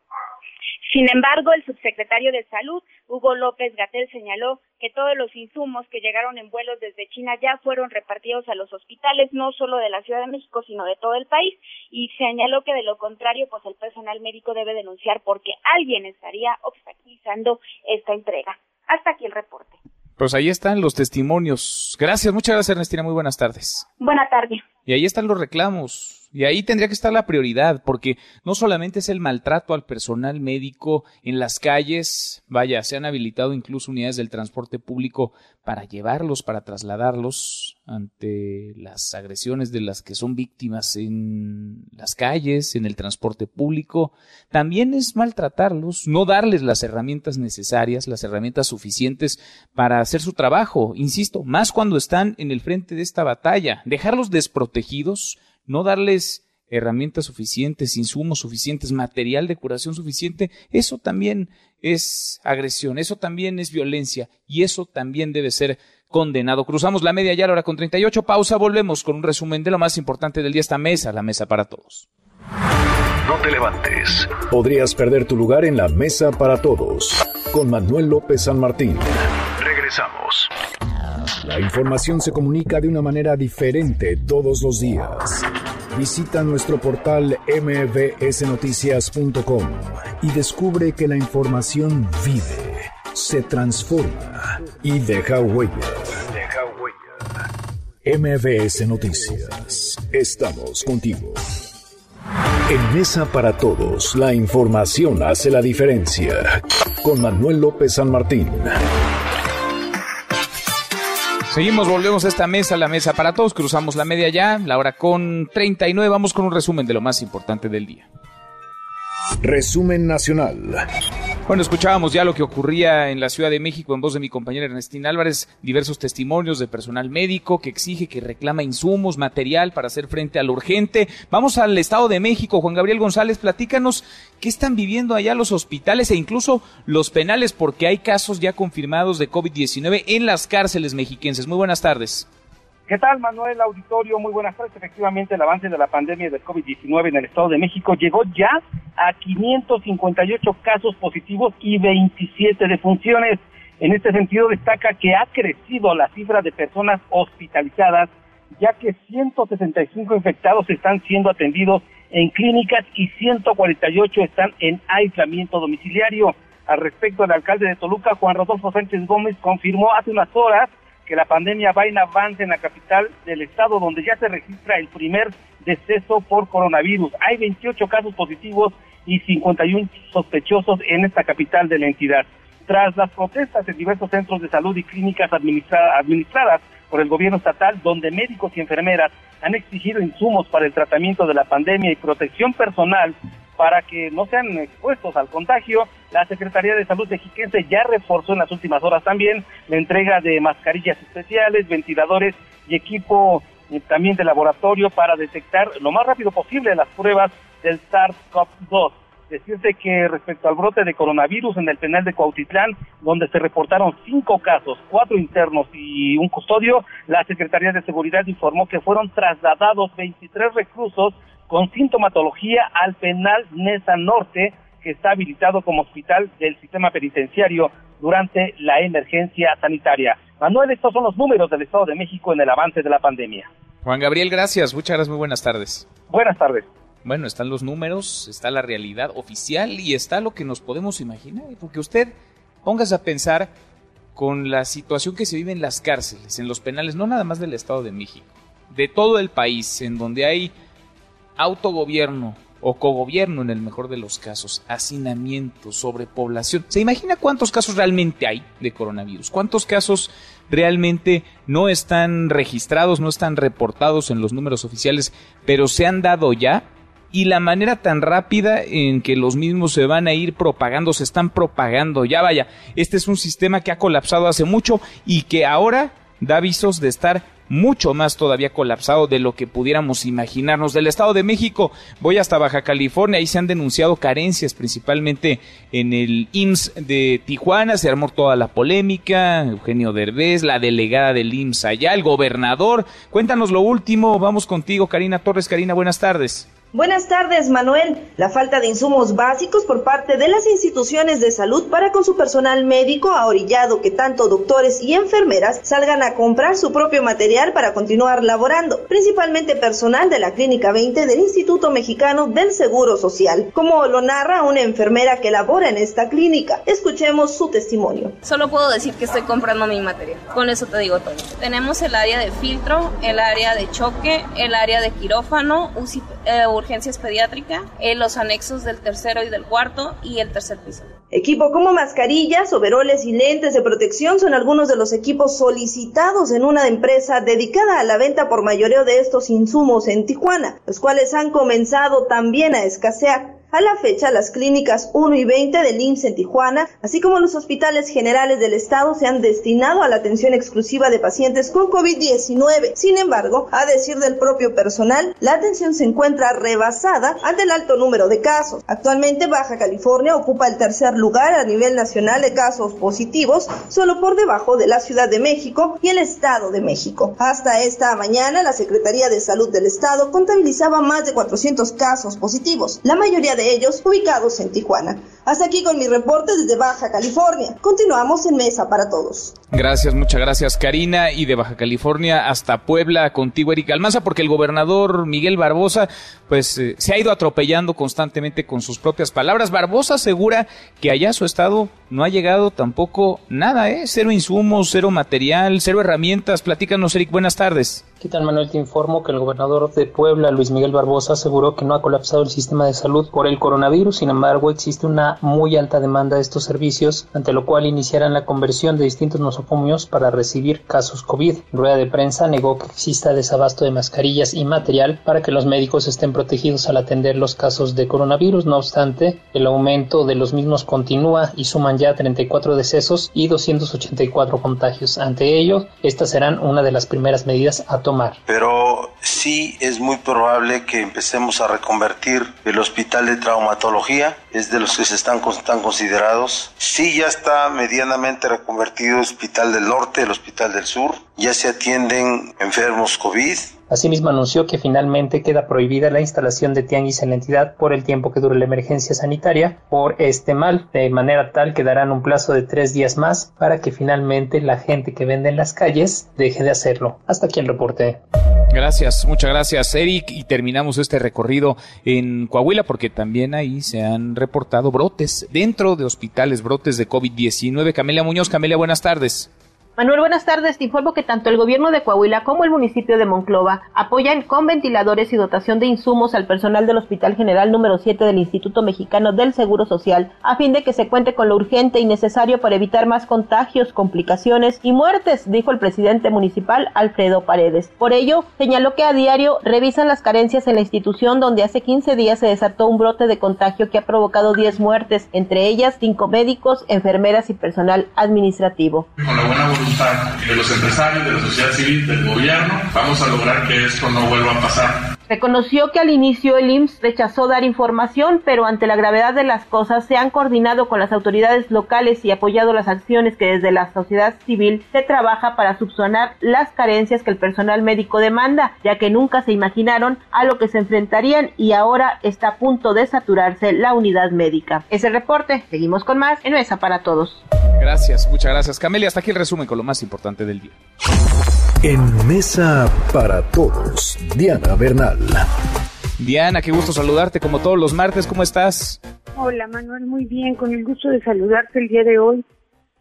Sin embargo, el subsecretario de Salud, Hugo López Gatel, señaló que todos los insumos que llegaron en vuelos desde China ya fueron repartidos a los hospitales, no solo de la Ciudad de México, sino de todo el país, y señaló que de lo contrario, pues el personal médico debe denunciar porque alguien estaría obstaculizando esta entrega. Hasta aquí el reporte. Pues ahí están los testimonios. Gracias, muchas gracias Ernestina, muy buenas tardes. Buenas tardes. Y ahí están los reclamos. Y ahí tendría que estar la prioridad, porque no solamente es el maltrato al personal médico en las calles, vaya, se han habilitado incluso unidades del transporte público para llevarlos, para trasladarlos ante las agresiones de las que son víctimas en las calles, en el transporte público. También es maltratarlos, no darles las herramientas necesarias, las herramientas suficientes para hacer su trabajo, insisto, más cuando están en el frente de esta batalla, dejarlos desprotegidos, no darles herramientas suficientes, insumos suficientes, material de curación suficiente, eso también es agresión, eso también es violencia y eso también debe ser condenado. Cruzamos la media ya a la hora con 38, pausa, volvemos con un resumen de lo más importante del día, esta mesa, la mesa para todos. No te levantes. Podrías perder tu lugar en la mesa para todos con Manuel López San Martín. Regresamos. La información se comunica de una manera diferente todos los días. Visita nuestro portal mbsnoticias.com y descubre que la información vive, se transforma y deja huella. MBS Noticias. Estamos contigo. En Mesa para Todos, la información hace la diferencia. Con Manuel López San Martín. Seguimos, volvemos a esta mesa, la mesa para todos, cruzamos la media ya, la hora con 39, vamos con un resumen de lo más importante del día. Resumen nacional. Bueno, escuchábamos ya lo que ocurría en la Ciudad de México en voz de mi compañera Ernestina Álvarez, diversos testimonios de personal médico que exige, que reclama insumos, material para hacer frente a lo urgente. Vamos al Estado de México. Juan Gabriel González, platícanos qué están viviendo allá los hospitales e incluso los penales, porque hay casos ya confirmados de COVID-19 en las cárceles mexiquenses. Muy buenas tardes. ¿Qué tal, Manuel Auditorio? Muy buenas tardes. Efectivamente, el avance de la pandemia del COVID-19 en el Estado de México llegó ya a 558 casos positivos y 27 defunciones. En este sentido, destaca que ha crecido la cifra de personas hospitalizadas, ya que 165 infectados están siendo atendidos en clínicas y 148 están en aislamiento domiciliario. Al respecto, el alcalde de Toluca, Juan Rodolfo Sánchez Gómez, confirmó hace unas horas que la pandemia va en avance en la capital del estado, donde ya se registra el primer deceso por coronavirus. Hay 28 casos positivos y 51 sospechosos en esta capital de la entidad. Tras las protestas en diversos centros de salud y clínicas administradas por el gobierno estatal, donde médicos y enfermeras han exigido insumos para el tratamiento de la pandemia y protección personal para que no sean expuestos al contagio. La Secretaría de Salud de Jiquense ya reforzó en las últimas horas también la entrega de mascarillas especiales, ventiladores y equipo eh, también de laboratorio para detectar lo más rápido posible las pruebas del SARS-CoV-2. Decirte que respecto al brote de coronavirus en el penal de Cuautitlán, donde se reportaron cinco casos, cuatro internos y un custodio, la Secretaría de Seguridad informó que fueron trasladados 23 reclusos con sintomatología al penal Nesa Norte, que está habilitado como hospital del sistema penitenciario durante la emergencia sanitaria. Manuel, estos son los números del Estado de México en el avance de la pandemia. Juan Gabriel, gracias. Muchas gracias. Muy buenas tardes. Buenas tardes. Bueno, están los números, está la realidad oficial y está lo que nos podemos imaginar. Porque usted póngase a pensar con la situación que se vive en las cárceles, en los penales, no nada más del Estado de México, de todo el país, en donde hay autogobierno, o cogobierno en el mejor de los casos, hacinamiento, sobrepoblación. ¿Se imagina cuántos casos realmente hay de coronavirus? ¿Cuántos casos realmente no están registrados, no están reportados en los números oficiales, pero se han dado ya? Y la manera tan rápida en que los mismos se van a ir propagando, se están propagando. Ya vaya, este es un sistema que ha colapsado hace mucho y que ahora da avisos de estar mucho más todavía colapsado de lo que pudiéramos imaginarnos. Del Estado de México voy hasta Baja California, ahí se han denunciado carencias principalmente en el IMSS de Tijuana, se armó toda la polémica, Eugenio Derbez, la delegada del IMSS allá, el gobernador. Cuéntanos lo último, vamos contigo Karina Torres. Karina, buenas tardes. Buenas tardes, Manuel. La falta de insumos básicos por parte de las instituciones de salud para con su personal médico ha orillado que tanto doctores y enfermeras salgan a comprar su propio material para continuar laborando, principalmente personal de la Clínica 20 del Instituto Mexicano del Seguro Social, como lo narra una enfermera que labora en esta clínica. Escuchemos su testimonio. Solo puedo decir que estoy comprando mi material. Con eso te digo todo. Tenemos el área de filtro, el área de choque, el área de quirófano, UCI, eh, urgencias pediátricas, en los anexos del tercero y del cuarto y el tercer piso. Equipo como mascarillas, overoles y lentes de protección son algunos de los equipos solicitados en una empresa dedicada a la venta por mayoreo de estos insumos en Tijuana, los cuales han comenzado también a escasear. A la fecha, las clínicas 1 y 20 del IMSS en Tijuana, así como los hospitales generales del estado, se han destinado a la atención exclusiva de pacientes con COVID-19. Sin embargo, a decir del propio personal, la atención se encuentra rebasada ante el alto número de casos. Actualmente, Baja California ocupa el tercer lugar a nivel nacional de casos positivos, solo por debajo de la Ciudad de México y el Estado de México. Hasta esta mañana, la Secretaría de Salud del Estado contabilizaba más de 400 casos positivos. La mayoría de de ellos ubicados en Tijuana. Hasta aquí con mi reporte desde Baja California. Continuamos en Mesa para Todos. Gracias, muchas gracias Karina. Y de Baja California hasta Puebla contigo Erika Almanza, porque el gobernador Miguel Barbosa pues eh, se ha ido atropellando constantemente con sus propias palabras. Barbosa asegura que allá su estado no ha llegado tampoco nada, ¿eh? Cero insumos, cero material, cero herramientas. Platícanos Eric, buenas tardes. ¿Qué tal Manuel? Te informo que el gobernador de Puebla, Luis Miguel Barbosa, aseguró que no ha colapsado el sistema de salud por el coronavirus, sin embargo existe una muy alta demanda de estos servicios, ante lo cual iniciarán la conversión de distintos nosocomios para recibir casos COVID. Rueda de prensa negó que exista desabasto de mascarillas y material para que los médicos estén protegidos al atender los casos de coronavirus. No obstante, el aumento de los mismos continúa y suman ya 34 decesos y 284 contagios. Ante ello, estas serán una de las primeras medidas a tomar pero sí es muy probable que empecemos a reconvertir el hospital de traumatología, es de los que se están, considerados. Sí ya está medianamente reconvertido el hospital del norte, el hospital del sur, ya se atienden enfermos COVID, Asimismo anunció que finalmente queda prohibida la instalación de tianguis en la entidad por el tiempo que dure la emergencia sanitaria por este mal, de manera tal que darán un plazo de tres días más para que finalmente la gente que vende en las calles deje de hacerlo. Hasta aquí el reporte. Gracias, muchas gracias Eric y terminamos este recorrido en Coahuila porque también ahí se han reportado brotes dentro de hospitales, brotes de COVID-19. Camelia Muñoz, Camelia, buenas tardes. Manuel, buenas tardes. Te informo que tanto el gobierno de Coahuila como el municipio de Monclova apoyan con ventiladores y dotación de insumos al personal del Hospital General número 7 del Instituto Mexicano del Seguro Social a fin de que se cuente con lo urgente y necesario para evitar más contagios, complicaciones y muertes, dijo el presidente municipal Alfredo Paredes. Por ello, señaló que a diario revisan las carencias en la institución donde hace 15 días se desató un brote de contagio que ha provocado 10 muertes, entre ellas 5 médicos, enfermeras y personal administrativo de los empresarios, de la sociedad civil, del gobierno, vamos a lograr que esto no vuelva a pasar. Reconoció que al inicio el IMSS rechazó dar información, pero ante la gravedad de las cosas se han coordinado con las autoridades locales y apoyado las acciones que desde la sociedad civil se trabaja para subsanar las carencias que el personal médico demanda, ya que nunca se imaginaron a lo que se enfrentarían y ahora está a punto de saturarse la unidad médica. Ese reporte, seguimos con más en Mesa para Todos. Gracias, muchas gracias Camelia. Hasta aquí el resumen con lo más importante del día. En Mesa para Todos, Diana Bernal. Diana, qué gusto saludarte como todos los martes, ¿cómo estás? Hola Manuel, muy bien, con el gusto de saludarte el día de hoy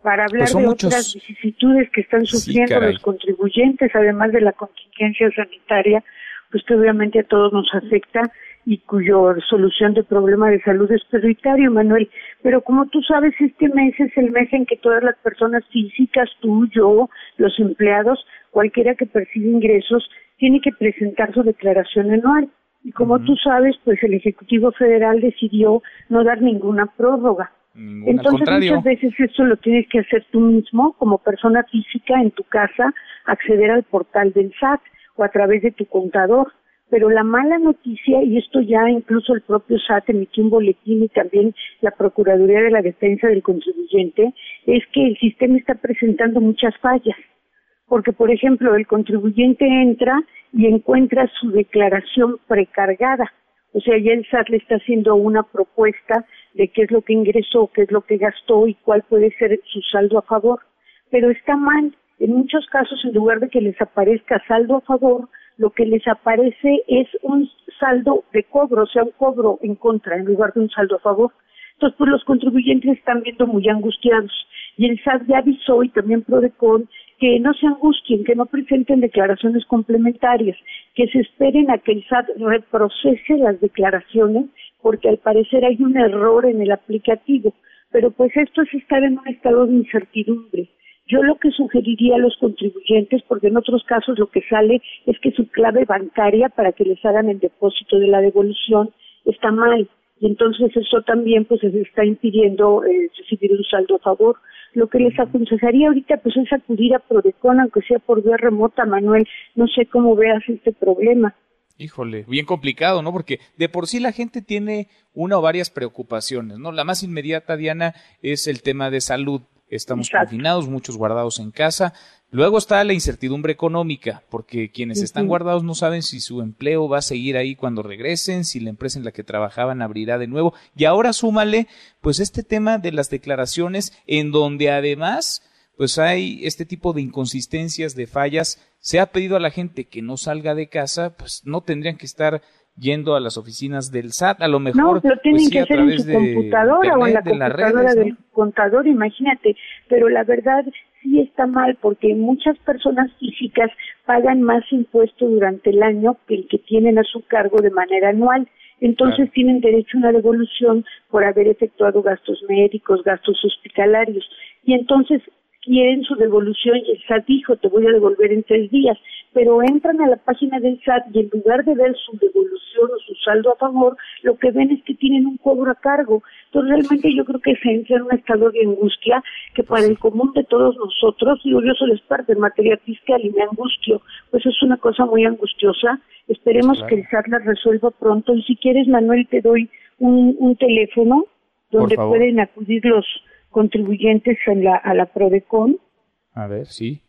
para hablar Pues de muchos- otras vicisitudes que están sufriendo los contribuyentes, además de la contingencia sanitaria, pues que obviamente a todos nos afecta y cuyo solución de problema de salud es prioritario, Manuel. Pero como tú sabes, este mes es el mes en que todas las personas físicas, tú, yo, los empleados, cualquiera que percibe ingresos, tiene que presentar su declaración anual. Y como tú sabes, pues el Ejecutivo Federal decidió no dar ninguna prórroga. Entonces muchas veces eso lo tienes que hacer tú mismo como persona física en tu casa, acceder al portal del SAT o a través de tu contador. Pero la mala noticia, y esto ya incluso el propio SAT emitió un boletín y también la Procuraduría de la Defensa del Contribuyente, es que el sistema está presentando muchas fallas. Porque, por ejemplo, el contribuyente entra y encuentra su declaración precargada. O sea, ya el SAT le está haciendo una propuesta de qué es lo que ingresó, qué es lo que gastó y cuál puede ser su saldo a favor. Pero está mal. En muchos casos, en lugar de que les aparezca saldo a favor, lo que les aparece es un saldo de cobro, o sea, un cobro en contra en lugar de un saldo a favor. Entonces, pues los contribuyentes están viendo muy angustiados. Y el SAT ya avisó y también Prodecon que no se angustien, que no presenten declaraciones complementarias, que se esperen a que el SAT reprocese las declaraciones, porque al parecer hay un error en el aplicativo. Pero pues esto es estar en un estado de incertidumbre. Yo lo que sugeriría a los contribuyentes, porque en otros casos lo que sale es que su clave bancaria para que les hagan el depósito de la devolución está mal y entonces eso también pues está impidiendo eh, recibir un saldo a favor. Lo que les aconsejaría ahorita pues es acudir a Prodecon, aunque sea por vía remota, Manuel. No sé cómo veas este problema. Híjole, bien complicado, ¿no? Porque de por sí la gente tiene una o varias preocupaciones, ¿no? La más inmediata, Diana, es el tema de salud. Estamos Exacto. confinados, muchos guardados en casa. Luego está la incertidumbre económica, porque quienes están guardados no saben si su empleo va a seguir ahí cuando regresen, si la empresa en la que trabajaban abrirá de nuevo. Y ahora súmale, pues, este tema de las declaraciones, en donde además, pues hay este tipo de inconsistencias, de fallas. Se ha pedido a la gente que no salga de casa, pues no tendrían que estar yendo a las oficinas del SAT, a lo mejor No, lo tienen pues, sí, que hacer en su de computadora o en la computadora redes, ¿no? del contador, imagínate. Pero la verdad sí está mal porque muchas personas físicas pagan más impuesto durante el año que el que tienen a su cargo de manera anual. Entonces tienen derecho a una devolución por haber efectuado gastos médicos, gastos hospitalarios. Y entonces quieren su devolución y el SAT dijo, te voy a devolver en tres días. Pero entran a la página del SAT y en lugar de ver su devolución o su saldo a favor, lo que ven es que tienen un cobro a cargo. Entonces realmente yo creo que se entra en un estado de angustia que para el común de todos nosotros, digo yo soy experta en materia fiscal y me angustio, pues es una cosa muy angustiosa. Esperemos Claro. que el SAT la resuelva pronto y si quieres Manuel te doy un, un teléfono donde pueden acudir los contribuyentes en la, a la Prodecon, A ver, sí.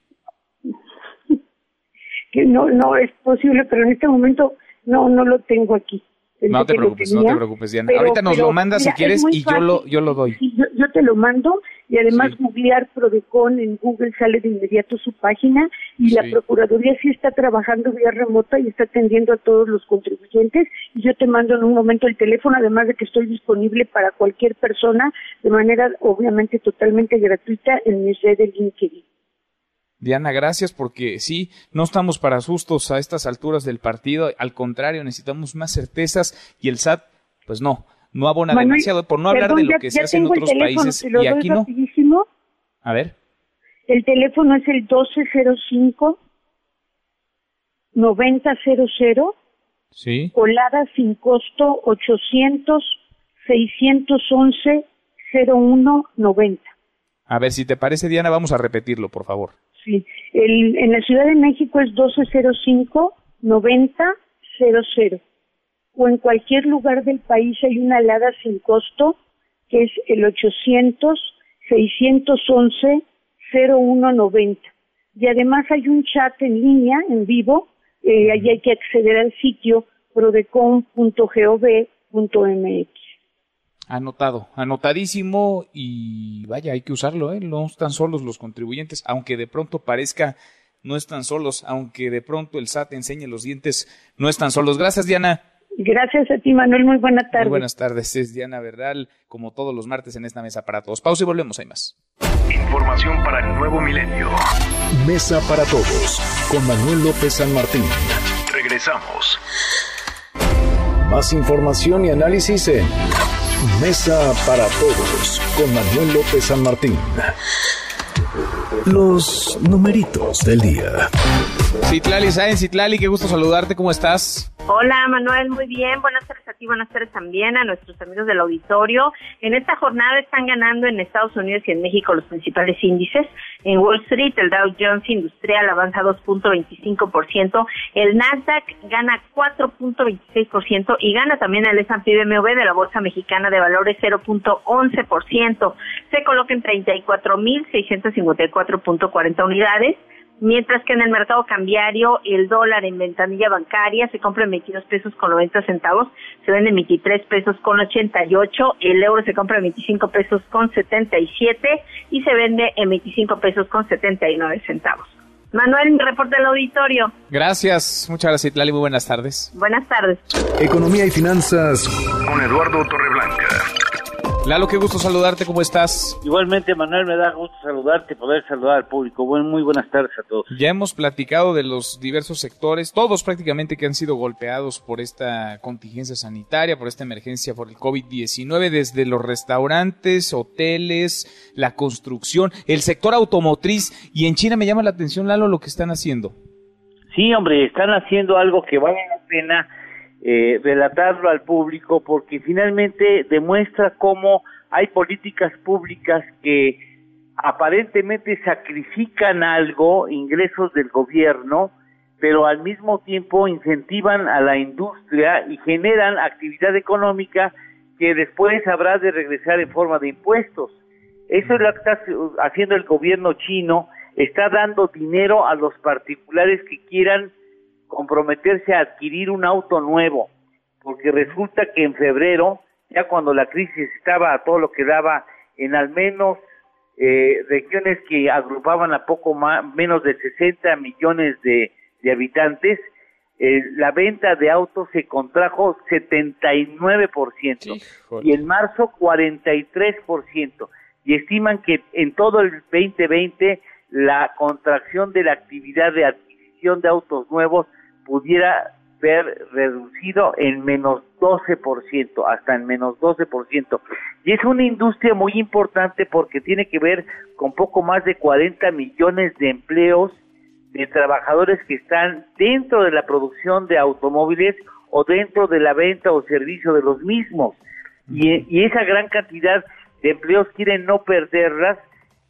que no no es posible, pero en este momento no no lo tengo aquí. No te preocupes, no tenía, te preocupes, Diana. pero- Ahorita nos pero, lo mandas mira, si quieres y yo lo, yo lo doy. Sí, yo, yo te lo mando y además googlear Prodecon en Google sale de inmediato su página y la Sí. Procuraduría sí está trabajando vía remota y está atendiendo a todos los contribuyentes y yo te mando en un momento el teléfono, además de que estoy disponible para cualquier persona de manera obviamente totalmente gratuita en mi red de LinkedIn. Diana, gracias porque sí, no estamos para sustos a estas alturas del partido, al contrario, necesitamos más certezas y el SAT, pues no, no abona Manuel, demasiado, por no hablar perdón, de lo ya- que se hace en otros teléfono, países y aquí no. rapidísimo. A ver, El teléfono es el 1205 9000 sí. colada sin costo 800 611 0190. A ver, si te parece, Diana, vamos a repetirlo, por favor. Sí, el, en la Ciudad de México es 1205 90 o en cualquier lugar del país hay una alada sin costo que es el 800-611-0190. Y además hay un chat en línea, en vivo, eh, ahí hay que acceder al sitio prodecon.gov.mx. Anotado, anotadísimo y vaya, hay que usarlo, ¿eh? No están solos los contribuyentes, aunque de pronto parezca no están solos, aunque de pronto el SAT enseñe los dientes, no están solos. Gracias, Diana. Gracias a ti, Manuel. Muy buenas tardes. Muy buenas tardes. Es Diana Verdal, como todos los martes en esta mesa para todos. Pausa y volvemos. Hay más. Información para el nuevo milenio. Mesa para todos con Manuel López San Martín. Regresamos. Más información y análisis en Mesa para todos con Manuel López San Martín. Los numeritos del día. Citlali Sáenz, Citlali, qué gusto saludarte, ¿cómo estás? Hola Manuel, muy bien, buenas tardes a ti, buenas tardes también a nuestros amigos del auditorio. En esta jornada están ganando en Estados Unidos y en México los principales índices. En Wall Street el Dow Jones Industrial avanza 2.25%, el Nasdaq gana 4.26% y gana también el S&P BMW de la Bolsa Mexicana de Valores 0.11%. Se coloca en 34.654.40 unidades mientras que en el mercado cambiario el dólar en ventanilla bancaria se compra en 22 pesos con 90 centavos, se vende en 23 pesos con 88, el euro se compra en 25 pesos con 77 y se vende en 25 pesos con 79 centavos. Manuel, reporte del auditorio. Gracias, muchas gracias, Lali, muy buenas tardes. Buenas tardes. Economía y finanzas con Eduardo Torreblanca. Lalo, qué gusto saludarte, ¿cómo estás? Igualmente, Manuel, me da gusto saludarte, poder saludar al público. muy buenas tardes a todos. Ya hemos platicado de los diversos sectores, todos prácticamente que han sido golpeados por esta contingencia sanitaria, por esta emergencia por el COVID-19, desde los restaurantes, hoteles, la construcción, el sector automotriz. Y en China me llama la atención, Lalo, lo que están haciendo. Sí, hombre, están haciendo algo que vale la pena eh, relatarlo al público porque finalmente demuestra cómo hay políticas públicas que aparentemente sacrifican algo, ingresos del gobierno, pero al mismo tiempo incentivan a la industria y generan actividad económica que después habrá de regresar en forma de impuestos. Eso es lo que está haciendo el gobierno chino, está dando dinero a los particulares que quieran comprometerse a adquirir un auto nuevo, porque resulta que en febrero, ya cuando la crisis estaba a todo lo que daba en al menos eh, regiones que agrupaban a poco más, menos de 60 millones de, habitantes, eh, la venta de autos se contrajo 79% y en marzo 43% y estiman que en todo el 2020 la contracción de la actividad de adquisición de autos nuevos pudiera ver reducido en menos 12%, hasta en menos 12%. Y es una industria muy importante porque tiene que ver con poco más de 40 millones de empleos de trabajadores que están dentro de la producción de automóviles o dentro de la venta o servicio de los mismos. Y, y esa gran cantidad de empleos quieren no perderlas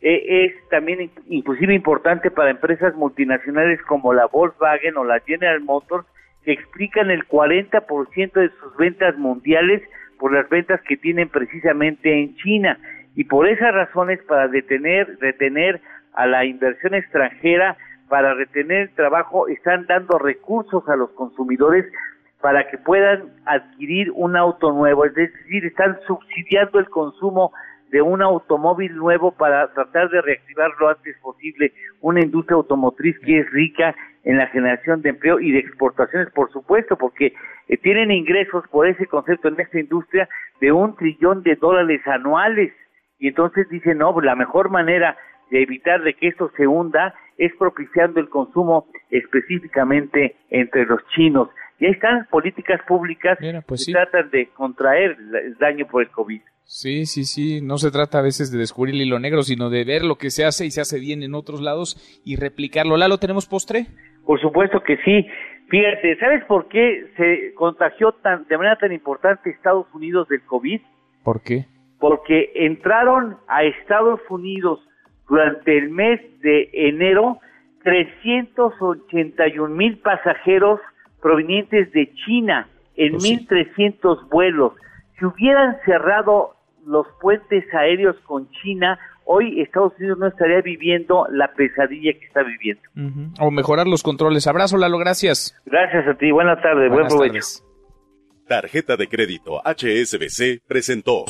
es también inclusive importante para empresas multinacionales como la Volkswagen o la General Motors que explican el 40% de sus ventas mundiales por las ventas que tienen precisamente en China. Y por esas razones para detener retener a la inversión extranjera para retener el trabajo están dando recursos a los consumidores para que puedan adquirir un auto nuevo, es decir, están subsidiando el consumo de un automóvil nuevo para tratar de reactivar lo antes posible una industria automotriz que es rica en la generación de empleo y de exportaciones, por supuesto, porque eh, tienen ingresos por ese concepto en esta industria de un trillón de dólares anuales. Y entonces dicen, no, la mejor manera de evitar de que esto se hunda es propiciando el consumo específicamente entre los chinos. Y ahí están políticas públicas pues que tratan de contraer el daño por el COVID. Sí, sí, sí. No se trata a veces de descubrir el hilo negro, sino de ver lo que se hace y se hace bien en otros lados y replicarlo. ¿Lalo, tenemos postre? Por supuesto que sí. Fíjate, ¿sabes por qué se contagió tan, de manera tan importante Estados Unidos del COVID? ¿Por qué? Porque entraron a Estados Unidos durante el mes de enero 381 mil pasajeros provenientes de China en 1.300 vuelos. Si hubieran cerrado los puentes aéreos con China, hoy Estados Unidos no estaría viviendo la pesadilla que está viviendo. O mejorar los controles. Abrazo, Lalo, gracias. Gracias a ti, buenas tardes, buen provecho. Tarjeta de crédito HSBC presentó.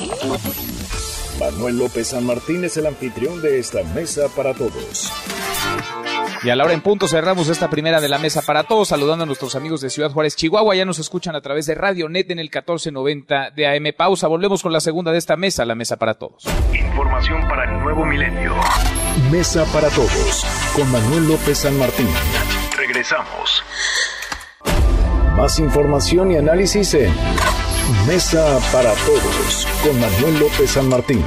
Manuel López San Martín es el anfitrión de esta mesa para todos. Y a la hora en punto cerramos esta primera de la mesa para todos, saludando a nuestros amigos de Ciudad Juárez, Chihuahua. Ya nos escuchan a través de Radio Net en el 1490 de AM. Pausa, volvemos con la segunda de esta mesa, la mesa para todos. Información para el nuevo milenio. Mesa para todos, con Manuel López San Martín. Regresamos. Más información y análisis en Mesa para todos, con Manuel López San Martín.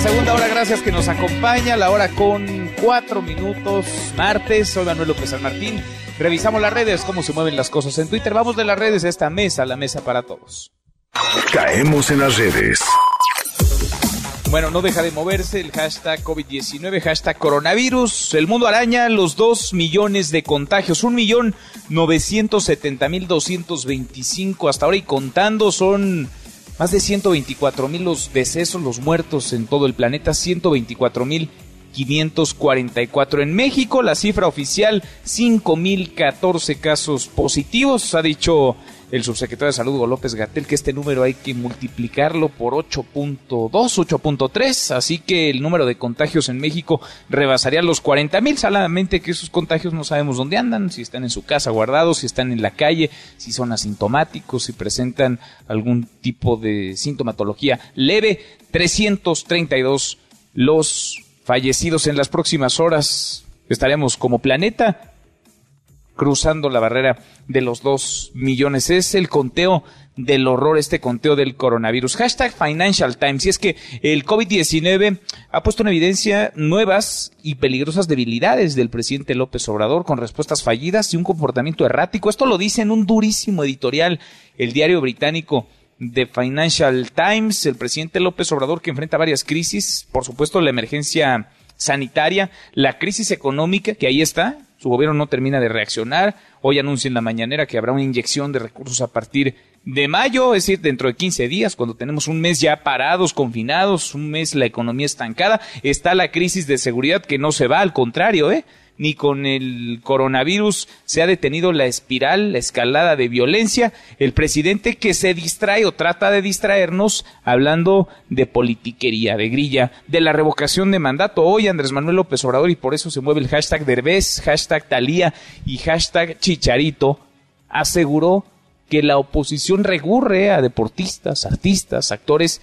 Segunda hora, gracias que nos acompaña. La hora con cuatro minutos, martes. Soy Manuel López San Martín. Revisamos las redes, cómo se mueven las cosas en Twitter. Vamos de las redes a esta mesa, la mesa para todos. Caemos en las redes. Bueno, no deja de moverse el hashtag COVID-19, hashtag coronavirus. El mundo araña los dos millones de contagios, un millón novecientos setenta mil doscientos veinticinco hasta ahora y contando son más de 124 mil los decesos, los muertos en todo el planeta, 124 mil 544. En México, la cifra oficial, 5.014 casos positivos. Ha dicho el subsecretario de Salud, López Gatel, que este número hay que multiplicarlo por 8.2, 8.3. Así que el número de contagios en México rebasaría los 40.000. Solamente que esos contagios no sabemos dónde andan, si están en su casa guardados, si están en la calle, si son asintomáticos, si presentan algún tipo de sintomatología leve. 332 los fallecidos en las próximas horas. Estaremos como planeta cruzando la barrera de los dos millones. Es el conteo del horror, este conteo del coronavirus. Hashtag Financial Times. Y es que el COVID-19 ha puesto en evidencia nuevas y peligrosas debilidades del presidente López Obrador con respuestas fallidas y un comportamiento errático. Esto lo dice en un durísimo editorial el diario británico de Financial Times, el presidente López Obrador que enfrenta varias crisis, por supuesto la emergencia sanitaria, la crisis económica que ahí está, su gobierno no termina de reaccionar, hoy anuncia en la mañanera que habrá una inyección de recursos a partir de mayo, es decir, dentro de 15 días, cuando tenemos un mes ya parados, confinados, un mes la economía estancada, está la crisis de seguridad que no se va, al contrario, ¿eh? Ni con el coronavirus se ha detenido la espiral, la escalada de violencia. El presidente que se distrae o trata de distraernos hablando de politiquería, de grilla, de la revocación de mandato. Hoy Andrés Manuel López Obrador y por eso se mueve el hashtag Derbez, hashtag Talía y hashtag Chicharito, aseguró que la oposición recurre a deportistas, artistas, actores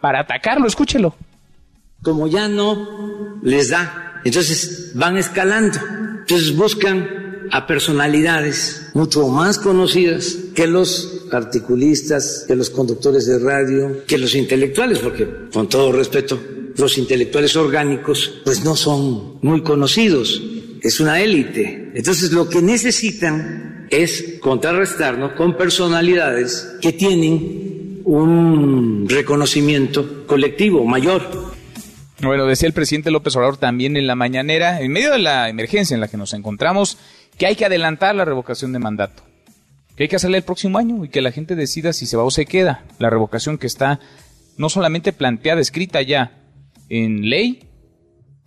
para atacarlo. Escúchelo. Como ya no les da entonces van escalando. Entonces buscan a personalidades mucho más conocidas que los articulistas, que los conductores de radio, que los intelectuales, porque con todo respeto, los intelectuales orgánicos pues no son muy conocidos, es una élite. Entonces lo que necesitan es contrarrestarnos con personalidades que tienen un reconocimiento colectivo mayor. Bueno, decía el presidente López Obrador también en la mañanera, en medio de la emergencia en la que nos encontramos, que hay que adelantar la revocación de mandato, que hay que hacerle el próximo año y que la gente decida si se va o se queda. La revocación que está no solamente planteada, escrita ya en ley,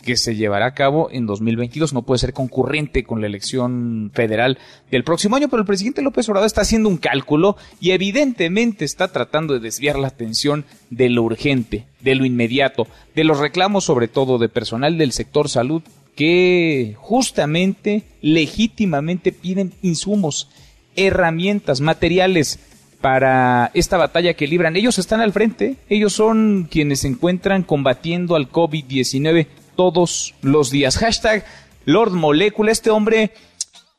que se llevará a cabo en 2022. No puede ser concurrente con la elección federal del próximo año, pero el presidente López Obrador está haciendo un cálculo y evidentemente está tratando de desviar la atención de lo urgente, de lo inmediato, de los reclamos sobre todo de personal del sector salud que justamente, legítimamente piden insumos, herramientas, materiales para esta batalla que libran. Ellos están al frente, ellos son quienes se encuentran combatiendo al COVID-19 todos los días. Hashtag Lord Molecula, este hombre,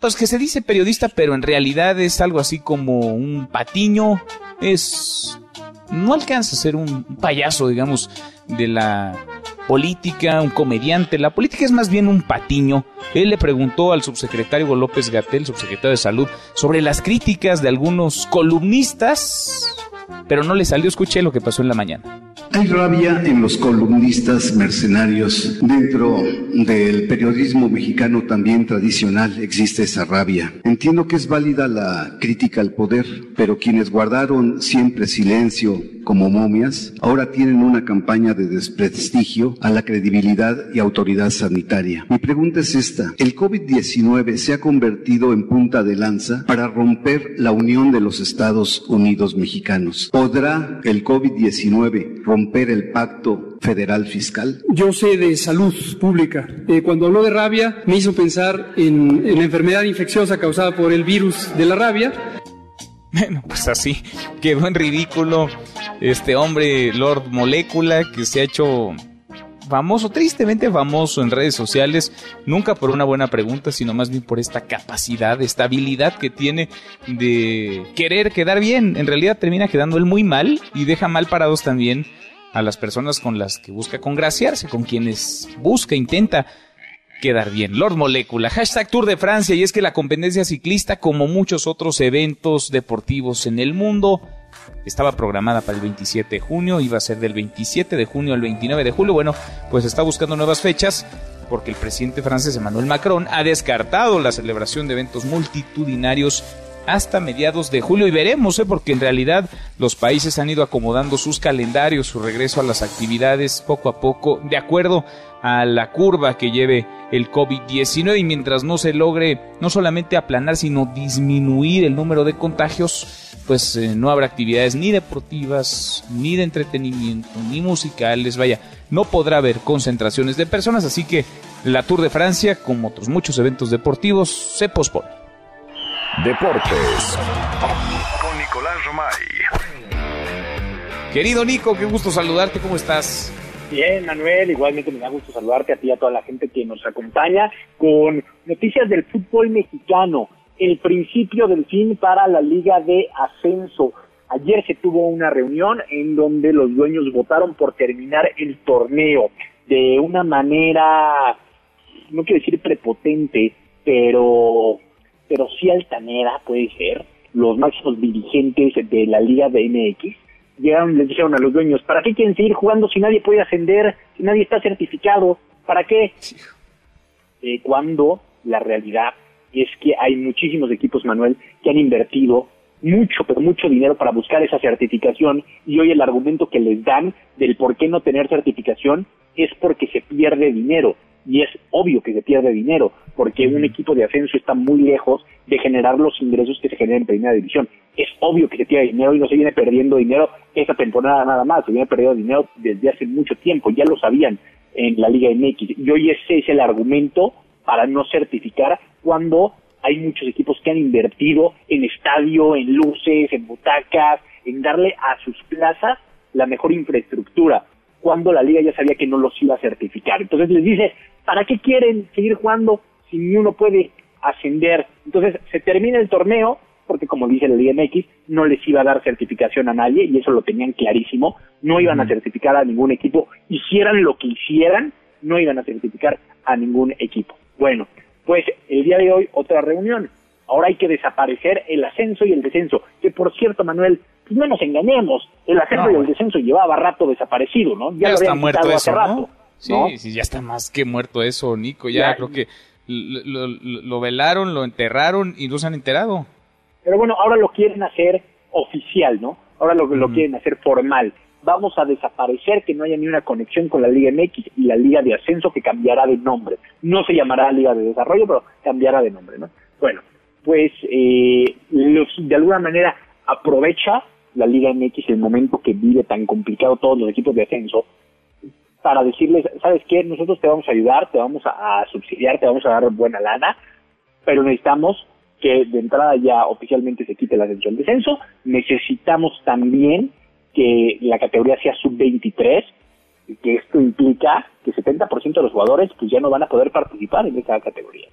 pues que se dice periodista, pero en realidad es algo así como un patiño, es... no alcanza a ser un payaso, digamos, de la política, un comediante. La política es más bien un patiño. Él le preguntó al subsecretario López Gatel, subsecretario de Salud, sobre las críticas de algunos columnistas, pero no le salió. Escuché lo que pasó en la mañana. Hay rabia en los columnistas mercenarios. Dentro del periodismo mexicano también tradicional existe esa rabia. Entiendo que es válida la crítica al poder, pero quienes guardaron siempre silencio como momias, ahora tienen una campaña de desprestigio a la credibilidad y autoridad sanitaria. Mi pregunta es esta. ¿El COVID-19 se ha convertido en punta de lanza para romper la unión de los Estados Unidos mexicanos? ¿Podrá el COVID-19 romper el pacto federal fiscal? Yo sé de salud pública. Eh, cuando habló de rabia, me hizo pensar en, en la enfermedad infecciosa causada por el virus de la rabia bueno, pues así quedó en ridículo este hombre Lord Molécula que se ha hecho famoso, tristemente famoso en redes sociales, nunca por una buena pregunta, sino más bien por esta capacidad, esta habilidad que tiene de querer quedar bien. En realidad termina quedando él muy mal y deja mal parados también a las personas con las que busca congraciarse, con quienes busca, intenta quedar bien. Lord Molécula, hashtag Tour de Francia, y es que la competencia ciclista, como muchos otros eventos deportivos en el mundo, estaba programada para el 27 de junio, iba a ser del 27 de junio al 29 de julio. Bueno, pues está buscando nuevas fechas porque el presidente francés Emmanuel Macron ha descartado la celebración de eventos multitudinarios hasta mediados de julio y veremos, ¿eh? porque en realidad los países han ido acomodando sus calendarios, su regreso a las actividades poco a poco, de acuerdo a la curva que lleve el COVID-19 y mientras no se logre no solamente aplanar, sino disminuir el número de contagios, pues eh, no habrá actividades ni deportivas, ni de entretenimiento, ni musicales, vaya, no podrá haber concentraciones de personas, así que la Tour de Francia, como otros muchos eventos deportivos, se pospone. Deportes con Nicolás Romay. Querido Nico, qué gusto saludarte, ¿cómo estás? Bien, Manuel, igualmente me da gusto saludarte a ti y a toda la gente que nos acompaña con noticias del fútbol mexicano, el principio del fin para la Liga de Ascenso. Ayer se tuvo una reunión en donde los dueños votaron por terminar el torneo de una manera, no quiero decir prepotente, pero, pero sí altanera puede ser. Los máximos dirigentes de la Liga de MX llegaron y les dijeron a los dueños, ¿para qué quieren seguir jugando si nadie puede ascender, si nadie está certificado? ¿Para qué? Eh, cuando la realidad es que hay muchísimos equipos, Manuel, que han invertido mucho, pero mucho dinero para buscar esa certificación. Y hoy el argumento que les dan del por qué no tener certificación es porque se pierde dinero. Y es obvio que se pierde dinero porque un equipo de ascenso está muy lejos de generar los ingresos que se generan en primera división. Es obvio que se pierde dinero y no se viene perdiendo dinero esta temporada nada más, se viene perdiendo dinero desde hace mucho tiempo, ya lo sabían en la Liga MX y hoy ese es el argumento para no certificar cuando hay muchos equipos que han invertido en estadio, en luces, en butacas, en darle a sus plazas la mejor infraestructura, cuando la liga ya sabía que no los iba a certificar. Entonces les dice, ¿para qué quieren seguir jugando si ni uno puede ascender? Entonces se termina el torneo, porque como dice la Liga MX, no les iba a dar certificación a nadie, y eso lo tenían clarísimo, no iban a certificar a ningún equipo, hicieran lo que hicieran, no iban a certificar a ningún equipo. Bueno, pues el día de hoy otra reunión. Ahora hay que desaparecer el ascenso y el descenso. Que por cierto, Manuel, pues no nos engañemos, el ascenso y el descenso llevaba rato desaparecido, ¿no? Ya, está muerto eso, ¿no? Sí, sí, ya está más que muerto eso, Nico. Ya, creo que lo, velaron, lo enterraron y no se han enterado. Pero bueno, ahora lo quieren hacer oficial, ¿no? Ahora lo, lo quieren hacer formal vamos a desaparecer, que no haya ni una conexión con la Liga MX y la Liga de Ascenso que cambiará de nombre. No se llamará Liga de Desarrollo, pero cambiará de nombre, ¿no? Bueno, pues eh, de alguna manera aprovecha la Liga MX el momento que vive tan complicado todos los equipos de ascenso para decirles, ¿sabes qué? Nosotros te vamos a ayudar, te vamos a, subsidiar, te vamos a dar buena lana, pero necesitamos que de entrada ya oficialmente se quite la ascenso del descenso, necesitamos también que la categoría sea sub-23, que esto implica que 70% de los jugadores pues ya no van a poder participar en esa categoría.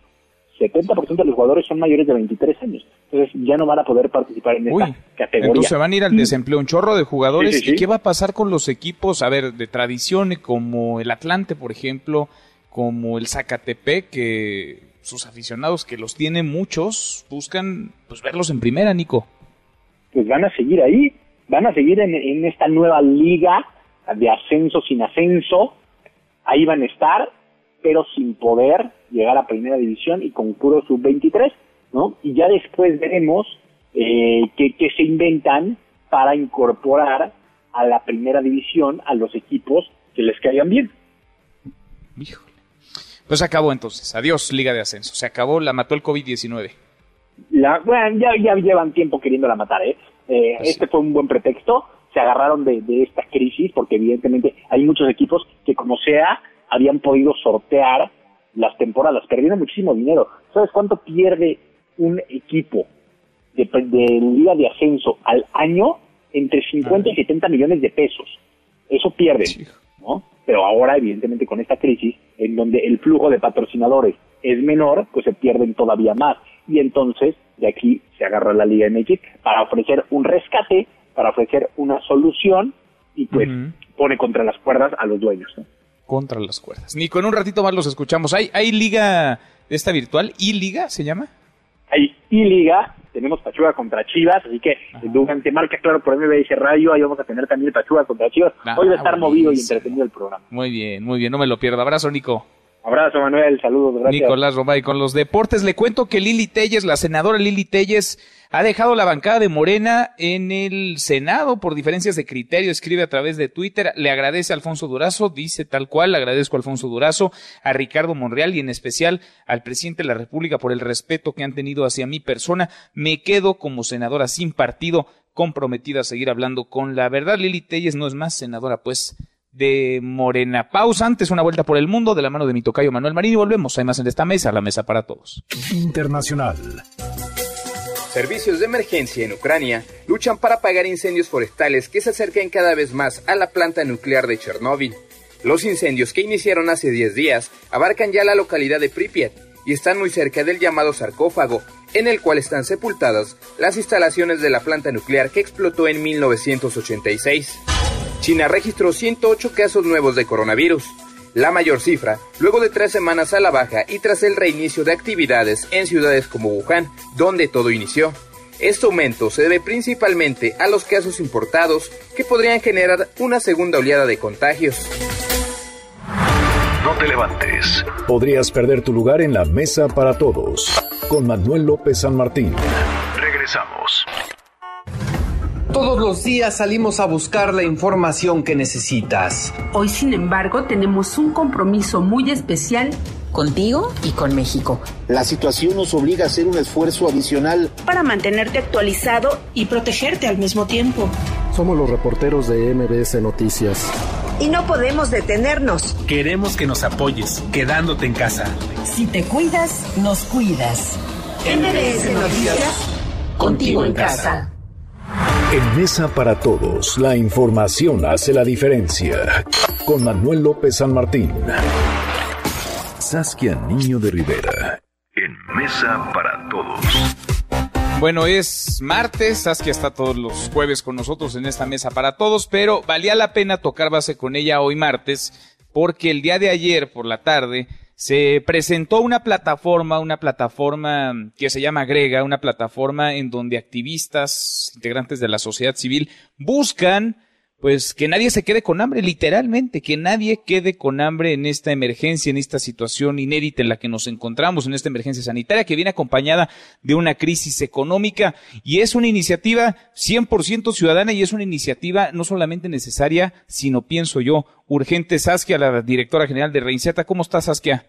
70% de los jugadores son mayores de 23 años. Entonces ya no van a poder participar en esta categoría. Entonces van a ir al desempleo un chorro de jugadores. ¿Y qué va a pasar con los equipos, a ver, de tradición como el Atlante, por ejemplo, como el Zacatepec, que sus aficionados, que los tienen muchos, buscan pues verlos en primera, Nico? Pues van a seguir ahí, van a seguir en, en esta nueva liga de ascenso sin ascenso, ahí van a estar, pero sin poder llegar a primera división y con puro sub-23, ¿no? Y ya después veremos eh, qué, se inventan para incorporar a la primera división a los equipos que les caigan bien. Híjole. Pues acabó entonces. Adiós, Liga de Ascenso. Se acabó, la mató el COVID-19. La, bueno, ya, ya llevan tiempo queriéndola matar, ¿eh? Eh pues este fue un buen pretexto. Se agarraron de, de esta crisis porque evidentemente hay muchos equipos que como sea habían podido sortear las temporadas, perdiendo muchísimo dinero. ¿Sabes cuánto pierde un equipo de, liga de ascenso al año? Entre 50 y 70 millones de pesos. Eso pierde, ¿no? Pero ahora, evidentemente, con esta crisis, en donde el flujo de patrocinadores es menor, pues se pierden todavía más. Y entonces, de aquí se agarra la Liga MX para ofrecer un rescate, para ofrecer una solución y pues pone contra las cuerdas a los dueños. ¿no? contra las cuerdas. Nico, en un ratito más los escuchamos. ¿Hay, hay liga esta virtual? ¿Y liga se llama? Hay y liga, tenemos Pachuca contra Chivas, así que durante marca claro por MBS Radio, ahí vamos a tener también Pachuca contra Chivas. Ah, Hoy va a estar movido y entretenido el programa. Muy bien, muy bien, no me lo pierdo. Abrazo, Nico. Abrazo, Manuel. Saludos, gracias. Nicolás Romay, con los deportes le cuento que Lili Telles, la senadora Lili Telles, ha dejado la bancada de Morena en el Senado por diferencias de criterio. Escribe a través de Twitter. Le agradece a Alfonso Durazo, dice tal cual. Le agradezco a Alfonso Durazo, a Ricardo Monreal y en especial al presidente de la República por el respeto que han tenido hacia mi persona. Me quedo como senadora sin partido, comprometida a seguir hablando con la verdad. Lili Telles no es más senadora, pues de Morena. Pausa antes, una vuelta por el mundo de la mano de mi tocayo Manuel Marín y volvemos. Hay más en esta mesa, la mesa para todos. Internacional. Servicios de emergencia en Ucrania luchan para apagar incendios forestales que se acercan cada vez más a la planta nuclear de Chernóbil. Los incendios que iniciaron hace 10 días abarcan ya la localidad de Pripyat y están muy cerca del llamado sarcófago, en el cual están sepultadas las instalaciones de la planta nuclear que explotó en 1986. China registró 108 casos nuevos de coronavirus, la mayor cifra luego de tres semanas a la baja y tras el reinicio de actividades en ciudades como Wuhan, donde todo inició. Este aumento se debe principalmente a los casos importados que podrían generar una segunda oleada de contagios. No te levantes. Podrías perder tu lugar en la mesa para todos. Con Manuel López San Martín. Regresamos. Todos los días salimos a buscar la información que necesitas. Hoy, sin embargo, tenemos un compromiso muy especial contigo y con México. La situación nos obliga a hacer un esfuerzo adicional para mantenerte actualizado y protegerte al mismo tiempo. Somos los reporteros de MBS Noticias. Y no podemos detenernos. Queremos que nos apoyes, quedándote en casa. Si te cuidas, nos cuidas. MBS Noticias, contigo en casa. En Mesa para Todos, la información hace la diferencia. Con Manuel López San Martín. Saskia Niño de Rivera. En Mesa para Todos. Bueno, es martes, Saskia está todos los jueves con nosotros en esta mesa para todos, pero valía la pena tocar base con ella hoy martes, porque el día de ayer por la tarde se presentó una plataforma, una plataforma que se llama Grega, una plataforma en donde activistas, integrantes de la sociedad civil, buscan pues que nadie se quede con hambre, literalmente, que nadie quede con hambre en esta emergencia, en esta situación inédita en la que nos encontramos, en esta emergencia sanitaria que viene acompañada de una crisis económica y es una iniciativa 100% ciudadana y es una iniciativa no solamente necesaria, sino pienso yo, urgente. Saskia, la directora general de Reinceta, ¿cómo estás, Saskia?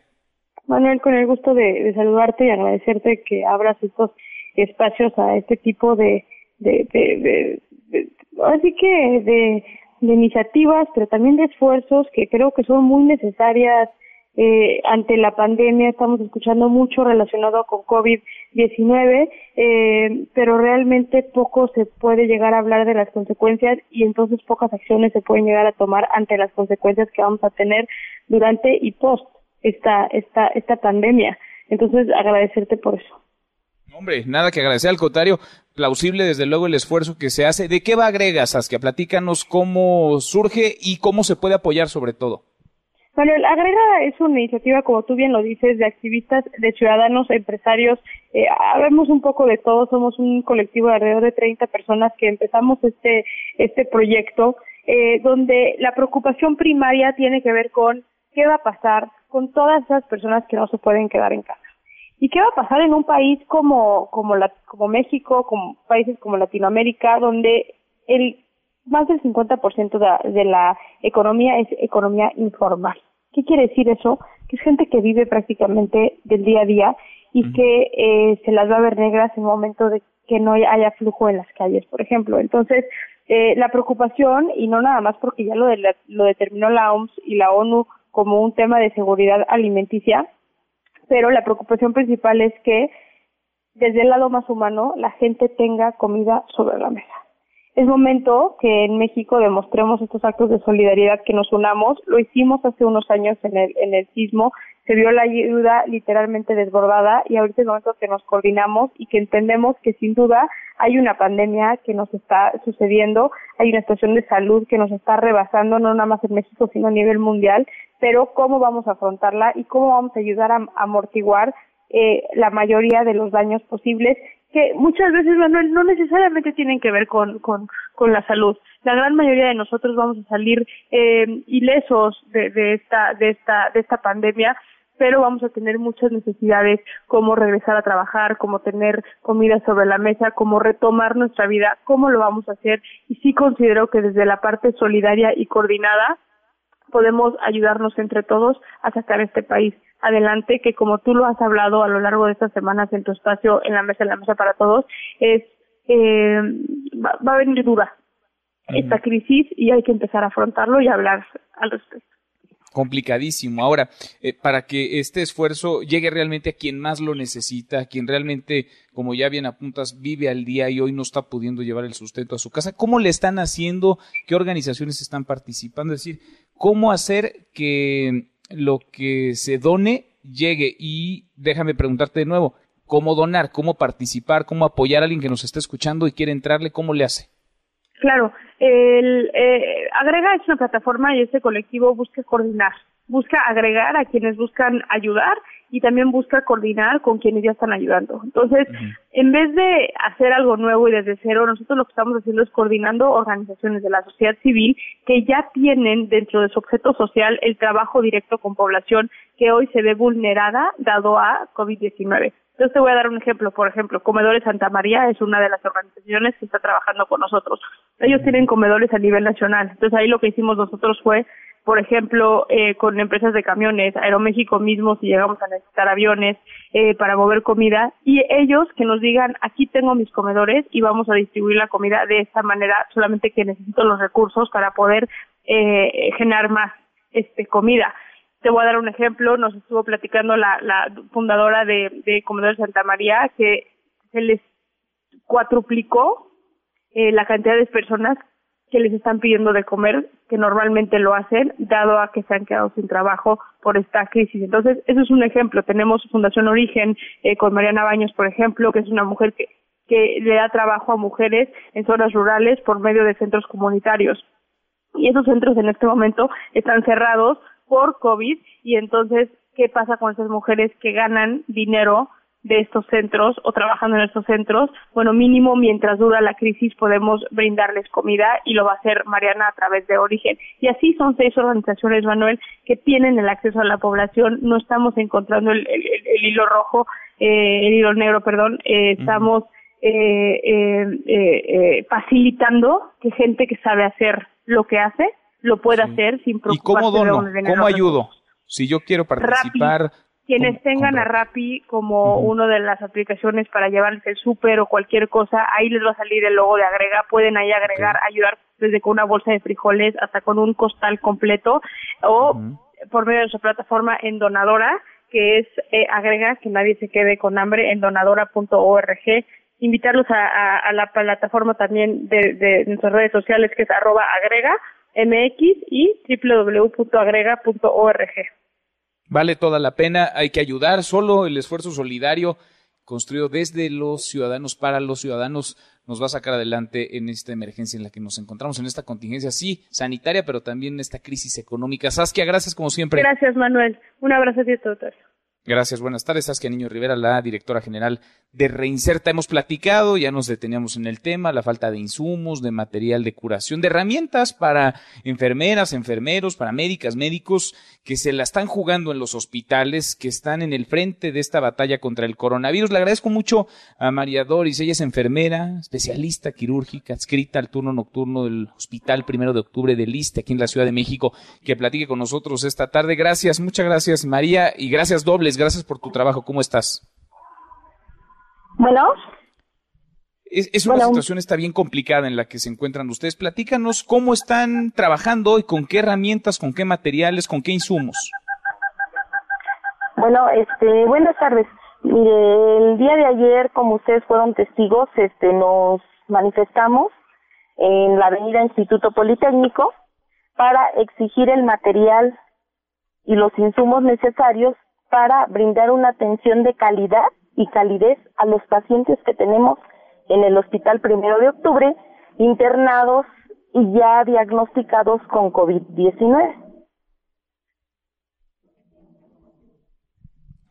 Manuel, con el gusto de, saludarte y agradecerte que abras estos espacios a este tipo de, de, de así que de, iniciativas, pero también de esfuerzos que creo que son muy necesarias eh, ante la pandemia. Estamos escuchando mucho relacionado con COVID-19, eh, pero realmente poco se puede llegar a hablar de las consecuencias y entonces pocas acciones se pueden llegar a tomar ante las consecuencias que vamos a tener durante y post esta, esta, esta pandemia. Entonces, agradecerte por eso. Hombre, nada que agradecer al contrario, plausible desde luego el esfuerzo que se hace. ¿De qué va Agrega, Saskia? Platícanos cómo surge y cómo se puede apoyar sobre todo. Bueno, el Agrega es una iniciativa, como tú bien lo dices, de activistas, de ciudadanos, empresarios. Eh, habemos un poco de todo, somos un colectivo de alrededor de 30 personas que empezamos este, este proyecto, eh, donde la preocupación primaria tiene que ver con qué va a pasar con todas esas personas que no se pueden quedar en casa. ¿Y qué va a pasar en un país como, como, la, como México, como países como Latinoamérica, donde el más del 50% de, de la economía es economía informal? ¿Qué quiere decir eso? Que es gente que vive prácticamente del día a día y que eh, se las va a ver negras en el momento de que no haya flujo en las calles, por ejemplo. Entonces, eh, la preocupación, y no nada más porque ya lo, de lo determinó la OMS y la ONU como un tema de seguridad alimenticia, pero la preocupación principal es que desde el lado más humano la gente tenga comida sobre la mesa. Es momento que en México demostremos estos actos de solidaridad, que nos unamos. Lo hicimos hace unos años en el, en el sismo, se vio la ayuda literalmente desbordada y ahorita es momento que nos coordinamos y que entendemos que sin duda hay una pandemia que nos está sucediendo, hay una situación de salud que nos está rebasando, no nada más en México, sino a nivel mundial, pero cómo vamos a afrontarla y cómo vamos a ayudar a, amortiguar eh, la mayoría de los daños posibles que muchas veces Manuel no necesariamente tienen que ver con, con, con la salud. La gran mayoría de nosotros vamos a salir eh, ilesos de, de esta de esta de esta pandemia pero vamos a tener muchas necesidades como regresar a trabajar, como tener comida sobre la mesa, como retomar nuestra vida, cómo lo vamos a hacer y sí considero que desde la parte solidaria y coordinada podemos ayudarnos entre todos a sacar este país adelante, que como tú lo has hablado a lo largo de estas semanas en tu espacio, en la mesa, en la mesa para todos, es eh, va, a venir dura esta crisis y hay que empezar a afrontarlo y hablar al respecto complicadísimo. Ahora, eh, para que este esfuerzo llegue realmente a quien más lo necesita, a quien realmente, como ya bien apuntas, vive al día y hoy no está pudiendo llevar el sustento a su casa, ¿cómo le están haciendo? ¿Qué organizaciones están participando? Es decir, ¿cómo hacer que lo que se done llegue? Y déjame preguntarte de nuevo, ¿cómo donar? ¿Cómo participar? ¿Cómo apoyar a alguien que nos está escuchando y quiere entrarle? ¿Cómo le hace? Claro, el, eh, Agrega es una plataforma y este colectivo busca coordinar, busca agregar a quienes buscan ayudar y también busca coordinar con quienes ya están ayudando. Entonces, en vez de hacer algo nuevo y desde cero, nosotros lo que estamos haciendo es coordinando organizaciones de la sociedad civil que ya tienen dentro de su objeto social el trabajo directo con población que hoy se ve vulnerada dado a COVID-19. Entonces te voy a dar un ejemplo. Por ejemplo, Comedores Santa María es una de las organizaciones que está trabajando con nosotros. Ellos tienen comedores a nivel nacional. Entonces ahí lo que hicimos nosotros fue, por ejemplo, eh, con empresas de camiones, Aeroméxico mismo, si llegamos a necesitar aviones eh, para mover comida, y ellos que nos digan, aquí tengo mis comedores y vamos a distribuir la comida de esta manera, solamente que necesito los recursos para poder eh, generar más este comida. Te voy a dar un ejemplo, nos estuvo platicando la, la fundadora de, de Comedores Santa María que se les cuatruplicó eh, la cantidad de personas que les están pidiendo de comer, que normalmente lo hacen, dado a que se han quedado sin trabajo por esta crisis. Entonces, eso es un ejemplo. Tenemos Fundación Origen eh, con Mariana Baños, por ejemplo, que es una mujer que, que le da trabajo a mujeres en zonas rurales por medio de centros comunitarios. Y esos centros en este momento están cerrados por COVID y entonces, ¿qué pasa con esas mujeres que ganan dinero de estos centros o trabajando en estos centros? Bueno, mínimo mientras dura la crisis podemos brindarles comida y lo va a hacer Mariana a través de Origen. Y así son seis organizaciones, Manuel, que tienen el acceso a la población. No estamos encontrando el, hilo rojo, eh, el hilo negro, perdón. Eh, estamos eh, eh, facilitando que gente que sabe hacer lo que hace lo pueda hacer sin preocuparse ¿Y cómo dono? ¿Cómo ayudo? Si yo quiero participar... quienes tengan a Rappi como una de las aplicaciones para llevarles el súper o cualquier cosa, ahí les va a salir el logo de agrega, pueden ahí agregar, ayudar desde con una bolsa de frijoles hasta con un costal completo o por medio de su plataforma en Donadora, que es eh, agrega que nadie se quede con hambre en donadora.org invitarlos a, la plataforma también de, de, nuestras redes sociales que es arroba agrega MX y www.agrega.org. Vale toda la pena, hay que ayudar, solo el esfuerzo solidario construido desde los ciudadanos para los ciudadanos nos va a sacar adelante en esta emergencia en la que nos encontramos, en esta contingencia, sí, sanitaria, pero también en esta crisis económica. Saskia, gracias como siempre. Gracias, Manuel. Un abrazo a todos. Gracias, buenas tardes. Saskia Niño Rivera, la directora general de Reinserta. Hemos platicado, ya nos deteníamos en el tema, la falta de insumos, de material de curación, de herramientas para enfermeras, enfermeros, para médicas, médicos que se la están jugando en los hospitales, que están en el frente de esta batalla contra el coronavirus. Le agradezco mucho a María Doris, ella es enfermera, especialista quirúrgica, adscrita al turno nocturno del Hospital Primero de Octubre de Liste, aquí en la Ciudad de México, que platique con nosotros esta tarde. Gracias, muchas gracias María y gracias dobles, gracias por tu trabajo. ¿Cómo estás? Bueno. Es, una situación está bien complicada en la que se encuentran ustedes. Platícanos cómo están trabajando y con qué herramientas, con qué materiales, con qué insumos. Bueno, este, buenas tardes. Mire, el día de ayer, como ustedes fueron testigos, este, nos manifestamos en la Avenida Instituto Politécnico para exigir el material y los insumos necesarios para brindar una atención de calidad y calidez a los pacientes que tenemos en el Hospital Primero de Octubre internados y ya diagnosticados con COVID-19.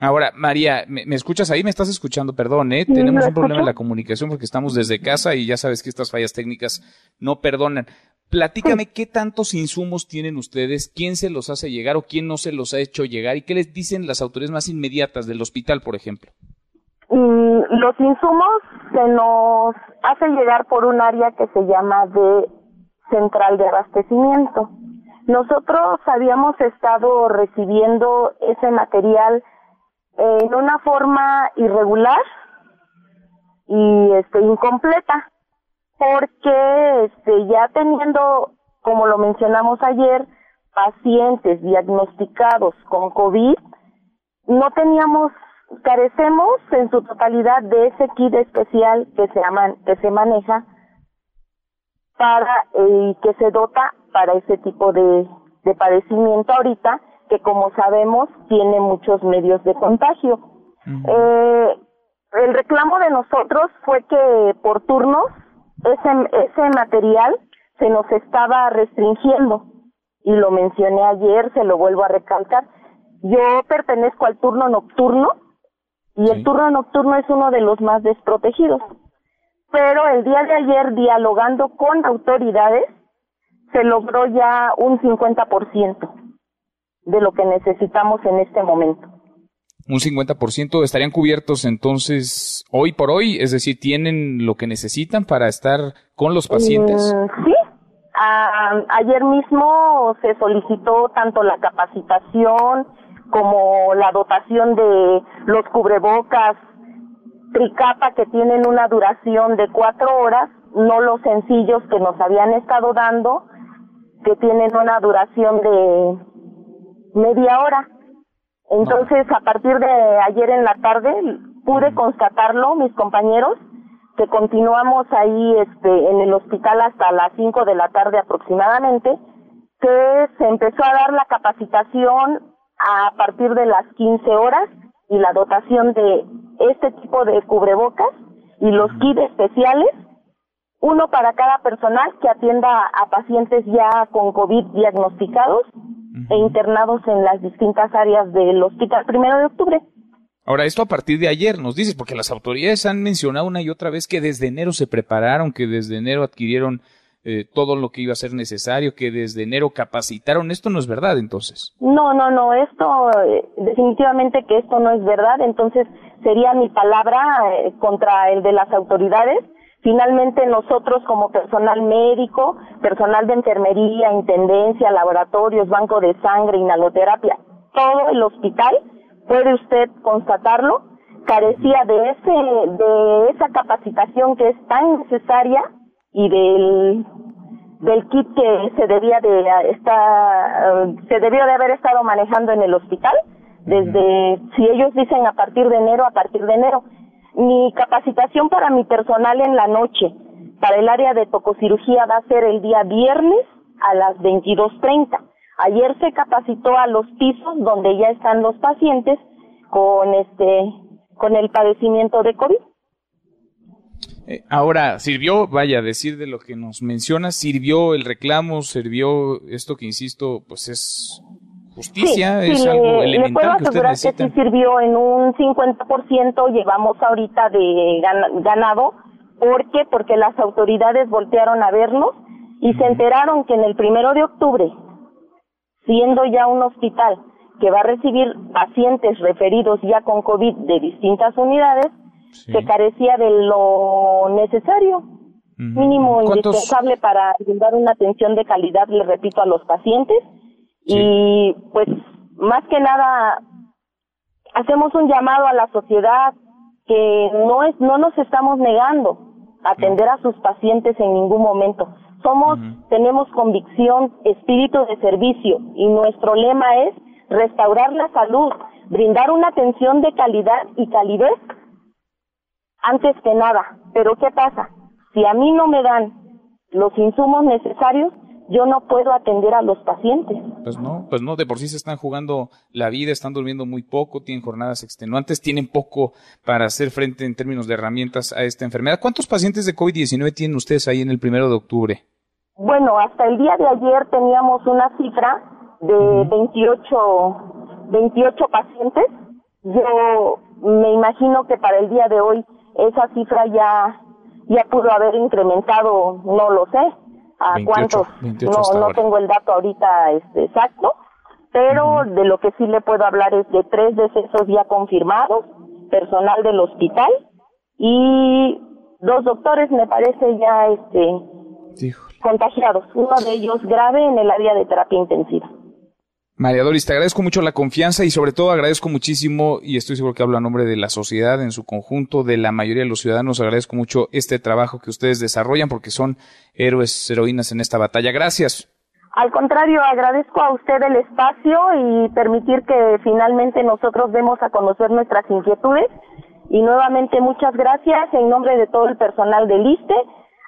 Ahora, María, ¿me, escuchas ahí? ¿Me estás escuchando? Perdón, ¿eh? Tenemos un problema en la comunicación porque estamos desde casa y ya sabes que estas fallas técnicas no perdonan. Platícame qué tantos insumos tienen ustedes, quién se los hace llegar o quién no se los ha hecho llegar y qué les dicen las autoridades más inmediatas del hospital, por ejemplo. Mm, los insumos se nos hace llegar por un área que se llama de central de abastecimiento. Nosotros habíamos estado recibiendo ese material en una forma irregular y este incompleta porque este ya teniendo como lo mencionamos ayer pacientes diagnosticados con COVID no teníamos carecemos en su totalidad de ese kit especial que se que se maneja para y que se dota para ese tipo de, de padecimiento ahorita que como sabemos tiene muchos medios de contagio. eh, el reclamo de nosotros fue que por turnos ese, ese material se nos estaba restringiendo y lo mencioné ayer, se lo vuelvo a recalcar. Yo pertenezco al turno nocturno y el turno nocturno es uno de los más desprotegidos. Pero el día de ayer, dialogando con autoridades, se logró ya un 50% de lo que necesitamos en este momento. Un 50% estarían cubiertos entonces hoy por hoy, es decir, tienen lo que necesitan para estar con los pacientes. Mm, sí, ayer mismo se solicitó tanto la capacitación como la dotación de los cubrebocas tricapa que tienen una duración de cuatro horas, no los sencillos que nos habían estado dando, que tienen una duración de media hora. Entonces, a partir de ayer en la tarde, pude constatarlo, mis compañeros, que continuamos ahí este, en el hospital hasta las 5 de la tarde aproximadamente, que se empezó a dar la capacitación a partir de las 15 horas y la dotación de este tipo de cubrebocas y los kits especiales, uno para cada personal que atienda a pacientes ya con COVID diagnosticados e internados en las distintas áreas del Hospital Primero de Octubre. Ahora, esto a partir de ayer nos dices, porque las autoridades han mencionado una y otra vez que desde enero se prepararon, que desde enero adquirieron eh, todo lo que iba a ser necesario, que desde enero capacitaron. Esto no es verdad, entonces. No, no, no, esto eh, definitivamente que esto no es verdad, entonces sería mi palabra eh, contra el de las autoridades. Finalmente nosotros como personal médico, personal de enfermería, intendencia, laboratorios, banco de sangre, inhaloterapia, todo el hospital, puede usted constatarlo, carecía de ese de esa capacitación que es tan necesaria y del del kit que se debía de estar se debió de haber estado manejando en el hospital desde si ellos dicen a partir de enero a partir de enero mi capacitación para mi personal en la noche para el área de tococirugía va a ser el día viernes a las 22.30 Ayer se capacitó a los pisos donde ya están los pacientes con este con el padecimiento de COVID. Eh, ahora, ¿sirvió, vaya, decir de lo que nos menciona, sirvió el reclamo, sirvió esto que insisto, pues es justicia, es algo elemental le puedo asegurar que, sí sirvió en un 50%, llevamos ahorita de ganado, ¿por qué? Porque las autoridades voltearon a vernos y se enteraron que en el primero de octubre, siendo ya un hospital que va a recibir pacientes referidos ya con COVID de distintas unidades, se carecía de lo necesario, mínimo indispensable para brindar una atención de calidad, le repito, a los pacientes. Y pues más que nada hacemos un llamado a la sociedad que no es no nos estamos negando a atender a sus pacientes en ningún momento. Somos tenemos convicción, espíritu de servicio y nuestro lema es restaurar la salud, brindar una atención de calidad y calidez antes que nada. Pero ¿qué pasa? Si a mí no me dan los insumos necesarios, yo no puedo atender a los pacientes. Pues no, pues no, de por sí se están jugando la vida, están durmiendo muy poco, tienen jornadas extenuantes, tienen poco para hacer frente en términos de herramientas a esta enfermedad. ¿Cuántos pacientes de COVID-19 tienen ustedes ahí en el primero de octubre? Bueno, hasta el día de ayer teníamos una cifra de 28, 28 pacientes. Yo me imagino que para el día de hoy esa cifra ya, ya pudo haber incrementado, no lo sé, a cuántos, no, no tengo el dato ahorita este, exacto, pero de lo que sí le puedo hablar es de tres decesos ya confirmados, personal del hospital y dos doctores me parece ya este contagiados, uno de ellos grave en el área de terapia intensiva. María Doris, te agradezco mucho la confianza y sobre todo agradezco muchísimo, y estoy seguro que hablo a nombre de la sociedad en su conjunto, de la mayoría de los ciudadanos, agradezco mucho este trabajo que ustedes desarrollan porque son héroes, heroínas en esta batalla. Gracias. Al contrario, agradezco a usted el espacio y permitir que finalmente nosotros demos a conocer nuestras inquietudes. Y nuevamente muchas gracias en nombre de todo el personal del ISTE,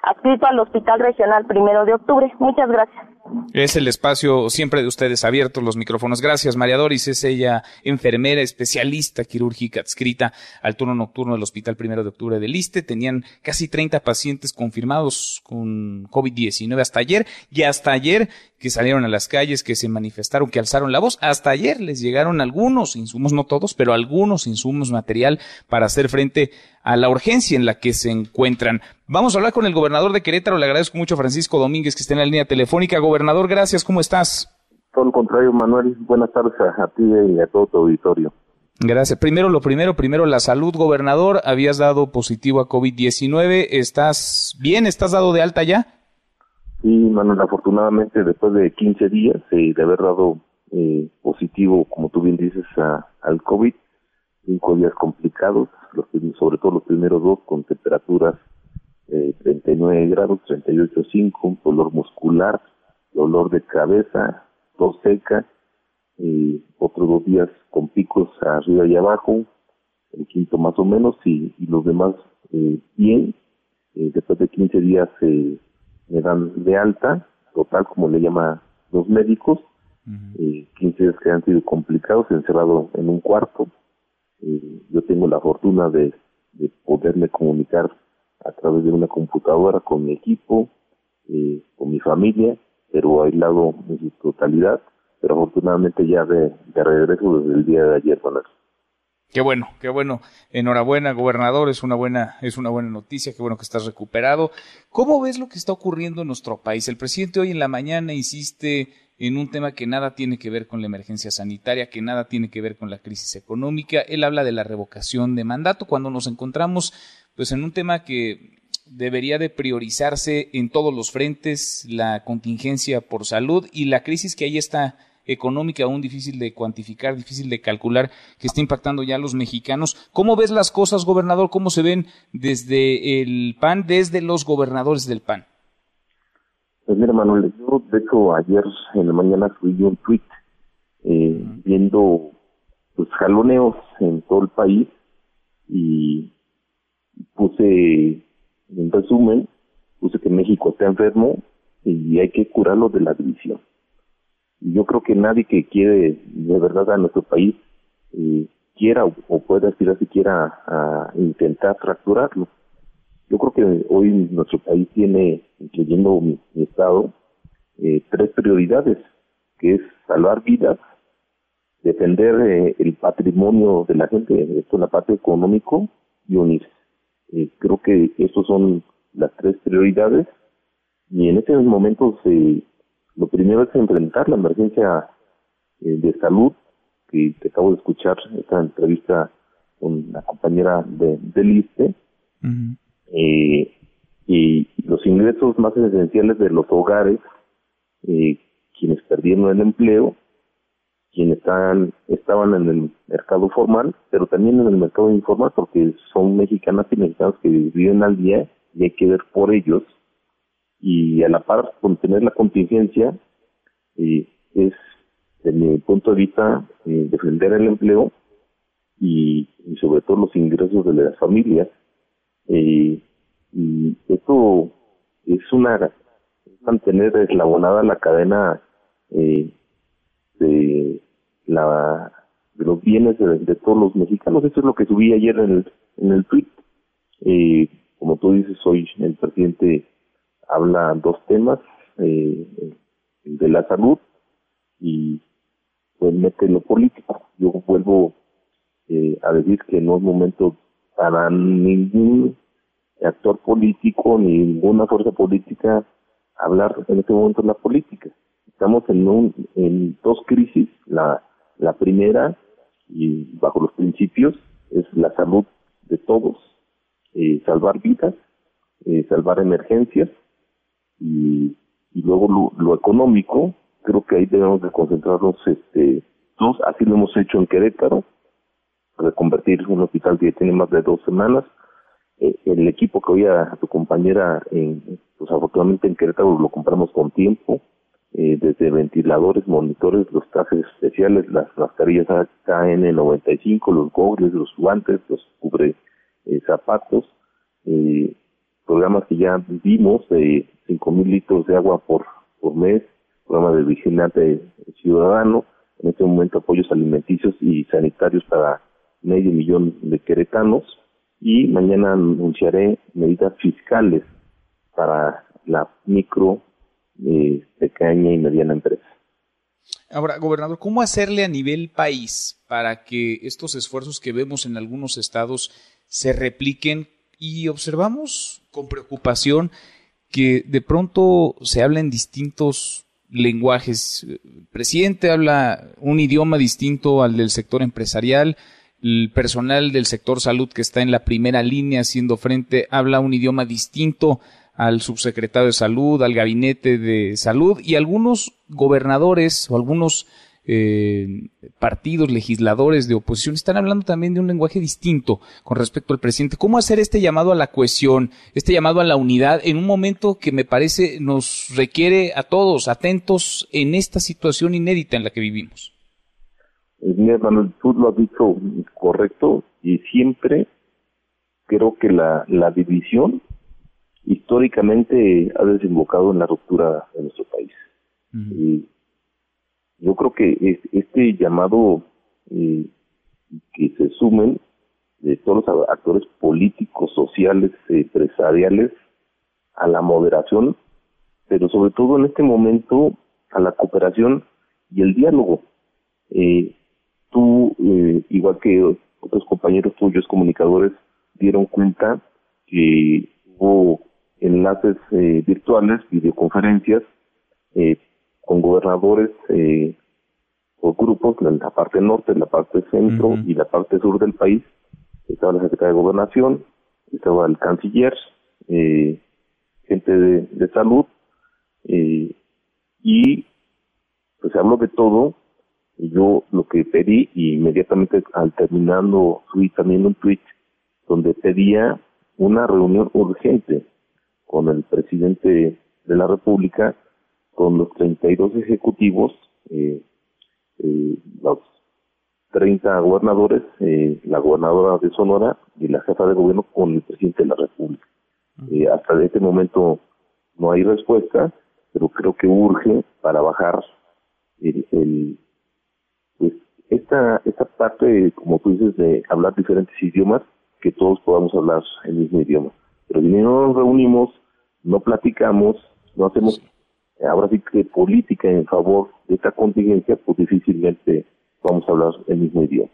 adscrito al Hospital Regional Primero de Octubre. Muchas gracias. Es el espacio siempre de ustedes abiertos, los micrófonos. Gracias, María Doris. Es ella enfermera especialista quirúrgica adscrita al turno nocturno del Hospital Primero de Octubre del Liste. Tenían casi 30 pacientes confirmados con COVID-19 hasta ayer y hasta ayer que salieron a las calles, que se manifestaron, que alzaron la voz. Hasta ayer les llegaron algunos insumos, no todos, pero algunos insumos material para hacer frente a la urgencia en la que se encuentran. Vamos a hablar con el gobernador de Querétaro. Le agradezco mucho a Francisco Domínguez que esté en la línea telefónica. Gracias. ¿Cómo estás? Todo lo contrario, Manuel. Buenas tardes a, ti y a todo tu auditorio. Gracias. Primero, lo primero, primero la salud, gobernador. Habías dado positivo a COVID-19. ¿Estás bien? ¿Estás dado de alta ya? Sí, Manuel, afortunadamente después de 15 días eh, de haber dado eh, positivo, como tú bien dices, al COVID, cinco días complicados, los, sobre todo los primeros dos con temperaturas eh, 39 grados, 38.5, dolor muscular, dolor de cabeza, tos seca, otros dos días con picos arriba y abajo, el quinto más o menos, y, los demás eh, bien. Eh, después de 15 días eh, me dan de alta, total como le llama los médicos, 15 días que han sido complicados, encerrado en un cuarto, eh, yo tengo la fortuna de, poderme comunicar a través de una computadora con mi equipo, eh, con mi familia, pero aislado en su totalidad, pero afortunadamente ya de, regreso desde el día de ayer, Manuel. Qué bueno, qué bueno. Enhorabuena, gobernador. Es una buena, es una buena noticia. Qué bueno que estás recuperado. ¿Cómo ves lo que está ocurriendo en nuestro país? El presidente hoy en la mañana insiste en un tema que nada tiene que ver con la emergencia sanitaria, que nada tiene que ver con la crisis económica. Él habla de la revocación de mandato cuando nos encontramos pues en un tema que debería de priorizarse en todos los frentes, la contingencia por salud y la crisis que ahí está económica aún difícil de cuantificar, difícil de calcular, que está impactando ya a los mexicanos. ¿Cómo ves las cosas, gobernador? ¿Cómo se ven desde el PAN, desde los gobernadores del PAN? Pues mira, Manuel, yo de hecho ayer en la mañana subí un tweet eh, viendo pues jaloneos en todo el país y puse en resumen, puse que México está enfermo y hay que curarlo de la división. yo creo que nadie que quiere de verdad a nuestro país eh, quiera o, pueda aspirar siquiera a intentar fracturarlo. Yo creo que hoy nuestro país tiene, incluyendo mi, estado, eh, tres prioridades, que es salvar vidas, defender eh, el patrimonio de la gente, esto es la parte económico y unirse. Eh, creo que estos son las tres prioridades. Y en estos momentos eh, lo primero es enfrentar la emergencia eh, de salud que te acabo de escuchar esta entrevista con la compañera de, del ISTE eh, y los ingresos más esenciales de los hogares eh, quienes perdieron el empleo quienes están, estaban en el mercado formal, pero también en el mercado informal, porque son mexicanas y mexicanos que viven al día y hay que ver por ellos. Y a la par, contener la contingencia eh, es, desde mi punto de vista, eh, defender el empleo y, sobre todo los ingresos de las familias. Eh, y esto es una mantener eslabonada la cadena eh, de la de los bienes de, todos los mexicanos. Esto es lo que subí ayer en el, en el tweet. Eh, como tú dices, hoy el presidente habla dos temas, eh, de la salud y pues mete lo político. Yo vuelvo eh, a decir que no es momento para ningún actor político ni ninguna fuerza política hablar en este momento de la política estamos en, un, en dos crisis. La, la primera, y bajo los principios, es la salud de todos, eh, salvar vidas, eh, salvar emergencias y, y luego lo, económico, creo que ahí debemos de concentrarnos este, así lo hemos hecho en Querétaro, reconvertir un hospital que tiene más de dos semanas. Eh, el equipo que hoy a, tu compañera, en, pues afortunadamente en Querétaro lo compramos con tiempo, eh, desde ventiladores, monitores, los trajes especiales, las mascarillas KN95, los gogles, los guantes, los cubre eh, zapatos, eh, programas que ya vimos de cinco mil litros de agua por, por mes, programa de vigilante ciudadano, en este momento apoyos alimenticios y sanitarios para medio millón de queretanos y mañana anunciaré medidas fiscales para la micro eh, pequeña y mediana empresa. Ahora, gobernador, ¿cómo hacerle a nivel país para que estos esfuerzos que vemos en algunos estados se repliquen y observamos con preocupación que de pronto se habla en distintos lenguajes. El presidente habla un idioma distinto al del sector empresarial, el personal del sector salud que está en la primera línea haciendo frente habla un idioma distinto al subsecretario de salud, al gabinete de salud y algunos gobernadores o algunos eh, partidos, legisladores de oposición están hablando también de un lenguaje distinto con respecto al presidente. ¿Cómo hacer este llamado a la cohesión, este llamado a la unidad en un momento que me parece nos requiere a todos atentos en esta situación inédita en la que vivimos? Eh, mi hermano, tú lo has dicho correcto y siempre creo que la división históricamente ha desembocado en la ruptura de nuestro país. y yo creo que este llamado eh, que se sumen de todos los actores políticos, sociales, empresariales a la moderación, pero sobre todo en este momento a la cooperación y el diálogo. Eh, tú, eh, igual que otros compañeros tuyos comunicadores, dieron cuenta que hubo enlaces eh, virtuales, videoconferencias eh, con gobernadores eh, o grupos la parte norte, la parte centro y la parte sur del país. Estaba la Secretaría de Gobernación, estaba el canciller, eh, gente de, de salud eh, y pues se habló de todo. Y yo lo que pedí, y inmediatamente al terminando fui también un tweet donde pedía una reunión urgente con el presidente de la República, con los 32 ejecutivos, eh, eh, los 30 gobernadores, eh, la gobernadora de Sonora y la jefa de gobierno con el presidente de la República. Eh, hasta este momento no hay respuesta, pero creo que urge para bajar el, el pues esta, esta parte, como tú dices, de hablar diferentes idiomas, que todos podamos hablar el mismo idioma. Pero si no nos reunimos, no platicamos, no hacemos ahora sí que política en favor de esta contingencia, pues difícilmente vamos a hablar el mismo idioma.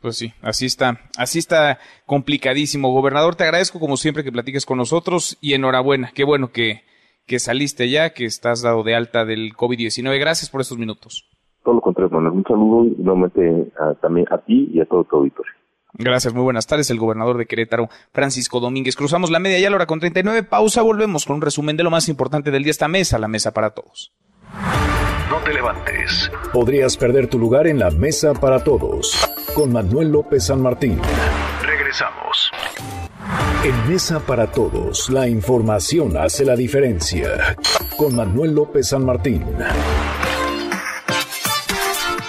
Pues sí, así está, así está complicadísimo. Gobernador, te agradezco como siempre que platiques con nosotros y enhorabuena, qué bueno que, que saliste ya, que estás dado de alta del COVID-19. Gracias por estos minutos. Todo lo contrario, Manuel. Un saludo nuevamente también a ti y a todo tu auditorio. Gracias, muy buenas tardes. El gobernador de Querétaro, Francisco Domínguez. Cruzamos la media ya a la hora con 39. Pausa, volvemos con un resumen de lo más importante del día. Esta mesa, la mesa para todos. No te levantes. Podrías perder tu lugar en la mesa para todos. Con Manuel López San Martín. Regresamos. En Mesa para Todos, la información hace la diferencia. Con Manuel López San Martín.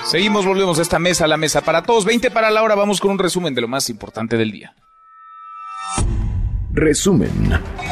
Seguimos, volvemos a esta mesa, la mesa para todos. 20 para la hora, vamos con un resumen de lo más importante del día. Resumen.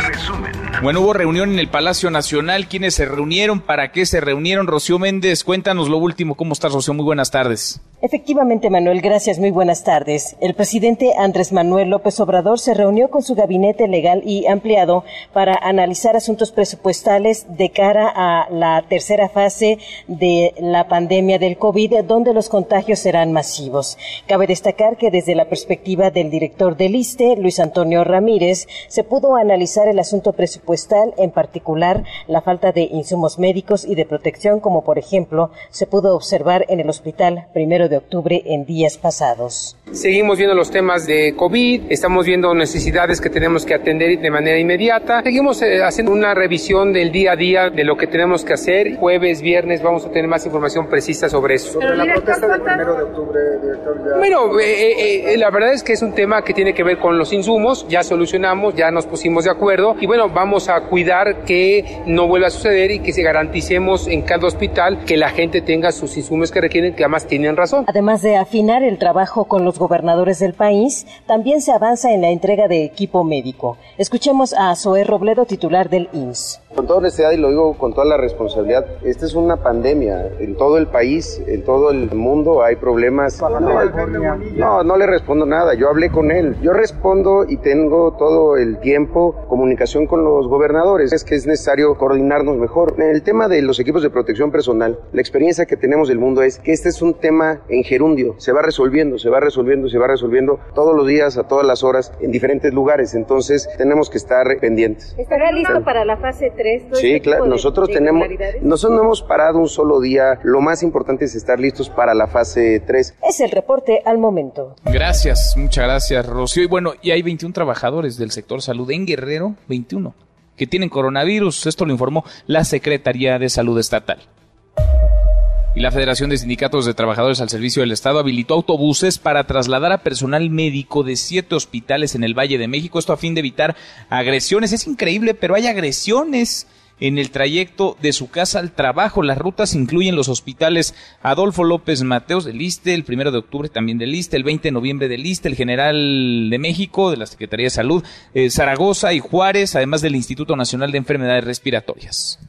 Resumen. Bueno, hubo reunión en el Palacio Nacional. ¿Quiénes se reunieron? ¿Para qué se reunieron? Rocío Méndez, cuéntanos lo último. ¿Cómo estás, Rocío? Muy buenas tardes. Efectivamente, Manuel, gracias. Muy buenas tardes. El presidente Andrés Manuel López Obrador se reunió con su gabinete legal y ampliado para analizar asuntos presupuestales de cara a la tercera fase de la pandemia del COVID, donde los contagios serán masivos. Cabe destacar que desde la perspectiva del director del ISTE, Luis Antonio Ramírez, se pudo analizar el asunto presupuestal, en particular la falta de insumos médicos y de protección, como por ejemplo se pudo observar en el hospital primero de octubre en días pasados. Seguimos viendo los temas de COVID, estamos viendo necesidades que tenemos que atender de manera inmediata. Seguimos eh, haciendo una revisión del día a día de lo que tenemos que hacer. Jueves, viernes vamos a tener más información precisa sobre eso. Sobre la protesta del primero de octubre, director. Ya... Bueno, eh, eh, la verdad es que es un tema que tiene que ver con los insumos. Ya solucionamos, ya nos pusimos de acuerdo y bueno, vamos a cuidar que no vuelva a suceder y que se garanticemos en cada hospital que la gente tenga sus insumos que requieren, que además tienen razón. Además de afinar el trabajo con los gobernadores del país, también se avanza en la entrega de equipo médico. Escuchemos a Zoé Robledo, titular del IMSS. Con toda honestidad y lo digo con toda la responsabilidad, esta es una pandemia en todo el país, en todo el mundo hay problemas. No, no, no le respondo nada, yo hablé con él. Yo respondo y tengo todo el tiempo comunicación con los gobernadores. Es que es necesario coordinarnos mejor. En el tema de los equipos de protección personal, la experiencia que tenemos del mundo es que este es un tema en gerundio, se va resolviendo, se va resolviendo, se va resolviendo todos los días, a todas las horas, en diferentes lugares. Entonces tenemos que estar pendientes. ¿Estará listo para la fase 3? Sí, este claro, nosotros tenemos, nosotros no hemos parado un solo día. Lo más importante es estar listos para la fase 3. Es el reporte al momento. Gracias, muchas gracias, Rocío. Y bueno, y hay 21 trabajadores del sector salud en Guerrero, 21, que tienen coronavirus. Esto lo informó la Secretaría de Salud Estatal. Y la Federación de Sindicatos de Trabajadores al Servicio del Estado habilitó autobuses para trasladar a personal médico de siete hospitales en el Valle de México. Esto a fin de evitar agresiones. Es increíble, pero hay agresiones en el trayecto de su casa al trabajo. Las rutas incluyen los hospitales Adolfo López Mateos del ISTE, el primero de octubre también del ISTE, el 20 de noviembre del ISTE, el General de México de la Secretaría de Salud, eh, Zaragoza y Juárez, además del Instituto Nacional de Enfermedades Respiratorias.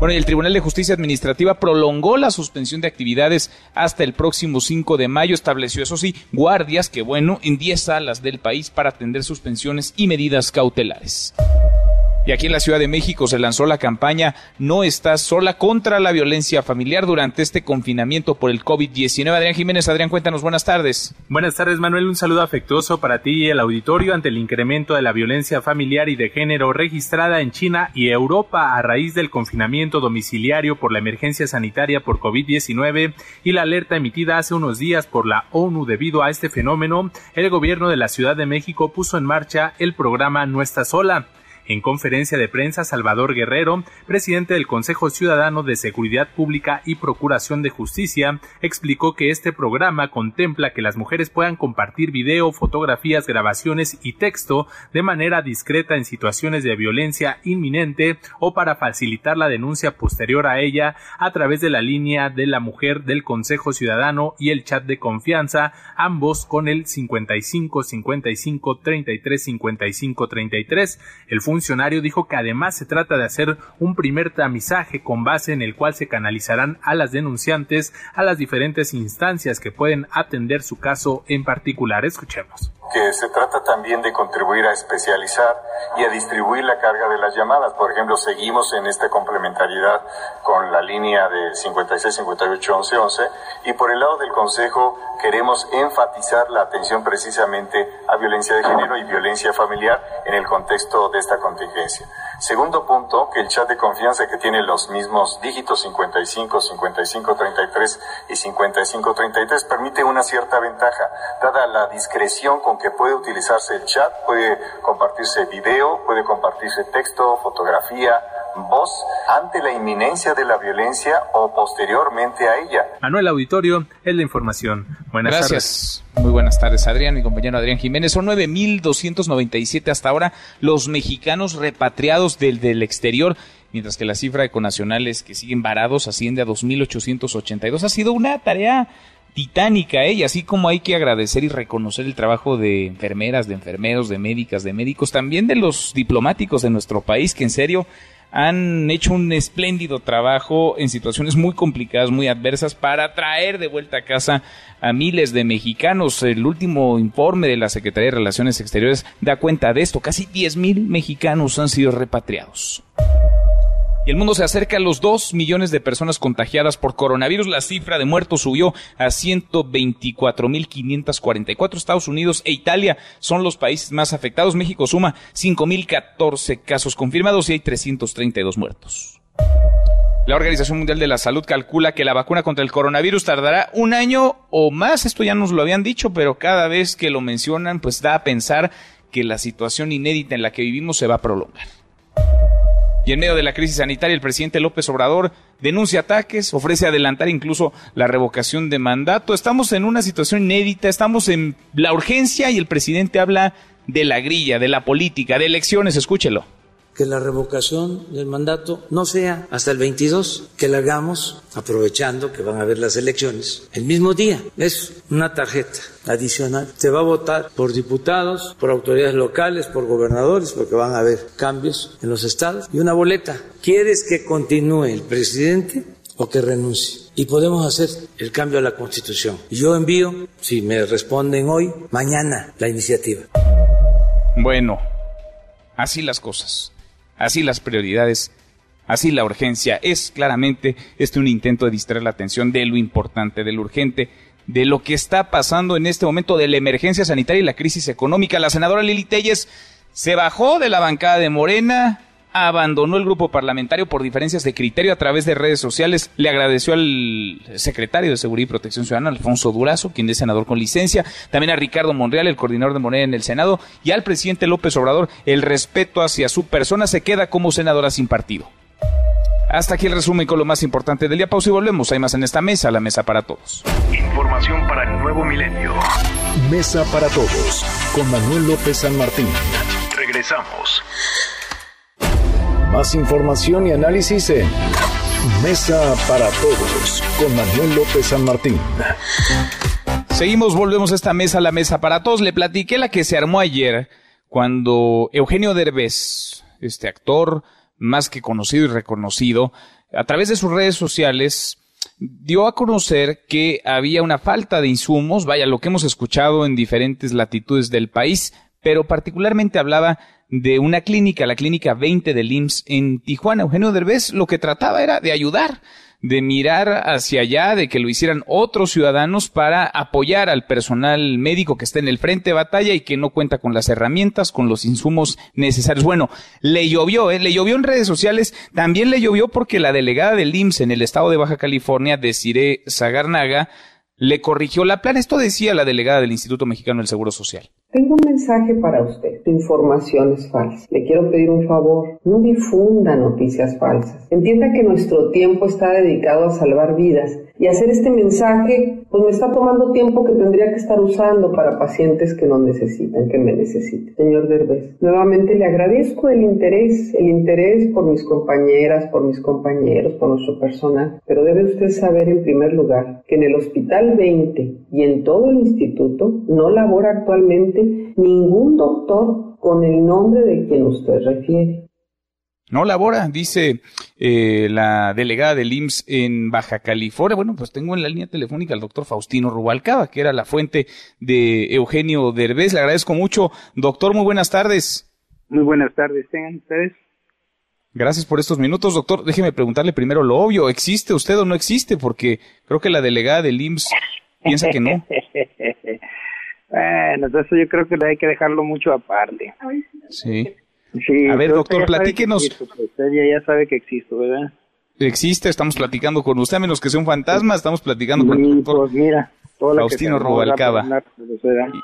Bueno, y el Tribunal de Justicia Administrativa prolongó la suspensión de actividades hasta el próximo 5 de mayo. Estableció, eso sí, guardias, que bueno, en 10 salas del país para atender suspensiones y medidas cautelares. Y aquí en la Ciudad de México se lanzó la campaña No estás sola contra la violencia familiar durante este confinamiento por el COVID-19. Adrián Jiménez, Adrián, cuéntanos, buenas tardes. Buenas tardes, Manuel. Un saludo afectuoso para ti y el auditorio ante el incremento de la violencia familiar y de género registrada en China y Europa a raíz del confinamiento domiciliario por la emergencia sanitaria por COVID-19 y la alerta emitida hace unos días por la ONU debido a este fenómeno. El gobierno de la Ciudad de México puso en marcha el programa No estás sola. En conferencia de prensa, Salvador Guerrero, presidente del Consejo Ciudadano de Seguridad Pública y Procuración de Justicia, explicó que este programa contempla que las mujeres puedan compartir video, fotografías, grabaciones y texto de manera discreta en situaciones de violencia inminente o para facilitar la denuncia posterior a ella a través de la línea de la mujer del Consejo Ciudadano y el chat de confianza, ambos con el 55 55 33 55 33. El funcionario dijo que además se trata de hacer un primer tamizaje con base en el cual se canalizarán a las denunciantes a las diferentes instancias que pueden atender su caso en particular. Escuchemos que se trata también de contribuir a especializar y a distribuir la carga de las llamadas. Por ejemplo, seguimos en esta complementariedad con la línea de 56, 58, 11, 11 y por el lado del Consejo queremos enfatizar la atención precisamente a violencia de género y violencia familiar en el contexto de esta contingencia. Segundo punto, que el chat de confianza que tiene los mismos dígitos 55, 55, 33 y 55, 33 permite una cierta ventaja, dada la discreción con que puede utilizarse el chat, puede compartirse video, puede compartirse texto, fotografía, voz ante la inminencia de la violencia o posteriormente a ella. Manuel Auditorio es la información. Buenas Gracias. Muy buenas tardes, Adrián, mi compañero Adrián Jiménez. Son 9.297 hasta ahora los mexicanos repatriados del, del exterior mientras que la cifra de conacionales que siguen varados asciende a 2.882. Ha sido una tarea titánica, ¿eh? Y así como hay que agradecer y reconocer el trabajo de enfermeras, de enfermeros, de médicas, de médicos, también de los diplomáticos de nuestro país, que en serio han hecho un espléndido trabajo en situaciones muy complicadas, muy adversas, para traer de vuelta a casa a miles de mexicanos. El último informe de la Secretaría de Relaciones Exteriores da cuenta de esto. Casi 10.000 mexicanos han sido repatriados. Y el mundo se acerca a los 2 millones de personas contagiadas por coronavirus. La cifra de muertos subió a 124.544. Estados Unidos e Italia son los países más afectados. México suma 5.014 casos confirmados y hay 332 muertos. La Organización Mundial de la Salud calcula que la vacuna contra el coronavirus tardará un año o más. Esto ya nos lo habían dicho, pero cada vez que lo mencionan, pues da a pensar que la situación inédita en la que vivimos se va a prolongar. Y en medio de la crisis sanitaria, el presidente López Obrador denuncia ataques, ofrece adelantar incluso la revocación de mandato. Estamos en una situación inédita, estamos en la urgencia y el presidente habla de la grilla, de la política, de elecciones. Escúchelo que la revocación del mandato no sea hasta el 22, que la hagamos aprovechando que van a haber las elecciones el mismo día. Es una tarjeta adicional. Se va a votar por diputados, por autoridades locales, por gobernadores, porque van a haber cambios en los estados. Y una boleta. ¿Quieres que continúe el presidente o que renuncie? Y podemos hacer el cambio a la constitución. Yo envío, si me responden hoy, mañana la iniciativa. Bueno, así las cosas. Así las prioridades, así la urgencia. Es claramente este un intento de distraer la atención de lo importante, de lo urgente, de lo que está pasando en este momento de la emergencia sanitaria y la crisis económica. La senadora Lili Telles se bajó de la bancada de Morena, abandonó el grupo parlamentario por diferencias de criterio a través de redes sociales. Le agradeció al secretario de Seguridad y Protección Ciudadana, Alfonso Durazo, quien es senador con licencia, también a Ricardo Monreal, el coordinador de Morena en el Senado, y al presidente López Obrador, el respeto hacia su persona se queda como senadora sin partido. Hasta aquí el resumen con lo más importante del día. Pausa y volvemos. Hay más en esta mesa, la mesa para todos. Información para el nuevo milenio. Mesa para todos con Manuel López San Martín. Regresamos. Más información y análisis en Mesa para Todos con Manuel López San Martín. Seguimos, volvemos a esta mesa, la mesa para todos. Le platiqué la que se armó ayer cuando Eugenio Derbez, este actor más que conocido y reconocido, a través de sus redes sociales dio a conocer que había una falta de insumos, vaya, lo que hemos escuchado en diferentes latitudes del país, pero particularmente hablaba de una clínica, la clínica 20 del IMSS en Tijuana. Eugenio Derbez lo que trataba era de ayudar, de mirar hacia allá, de que lo hicieran otros ciudadanos para apoyar al personal médico que está en el frente de batalla y que no cuenta con las herramientas, con los insumos necesarios. Bueno, le llovió, ¿eh? le llovió en redes sociales, también le llovió porque la delegada del IMSS en el estado de Baja California, Desiree Zagarnaga, le corrigió la plan. Esto decía la delegada del Instituto Mexicano del Seguro Social. Tengo un mensaje para usted. Tu información es falsa. Le quiero pedir un favor. No difunda noticias falsas. Entienda que nuestro tiempo está dedicado a salvar vidas y hacer este mensaje pues me está tomando tiempo que tendría que estar usando para pacientes que no necesitan, que me necesiten. Señor Derbez, nuevamente le agradezco el interés, el interés por mis compañeras, por mis compañeros, por nuestro personal, pero debe usted saber en primer lugar que en el Hospital 20 y en todo el instituto no labora actualmente ningún doctor con el nombre de quien usted refiere. No labora, dice eh, la delegada del IMSS en Baja California. Bueno, pues tengo en la línea telefónica al doctor Faustino Rubalcaba, que era la fuente de Eugenio Derbez. Le agradezco mucho. Doctor, muy buenas tardes. Muy buenas tardes, tengan ustedes. Gracias por estos minutos, doctor. Déjeme preguntarle primero lo obvio. ¿Existe usted o no existe? Porque creo que la delegada del IMSS piensa que no. bueno, entonces yo creo que hay que dejarlo mucho aparte. Sí a ver, doctor, platíquenos. usted ya, sabe que existo, ¿verdad? Existe, estamos platicando con usted, a menos que sea un fantasma, estamos platicando con el doctor pues mira, Faustino Rubalcaba.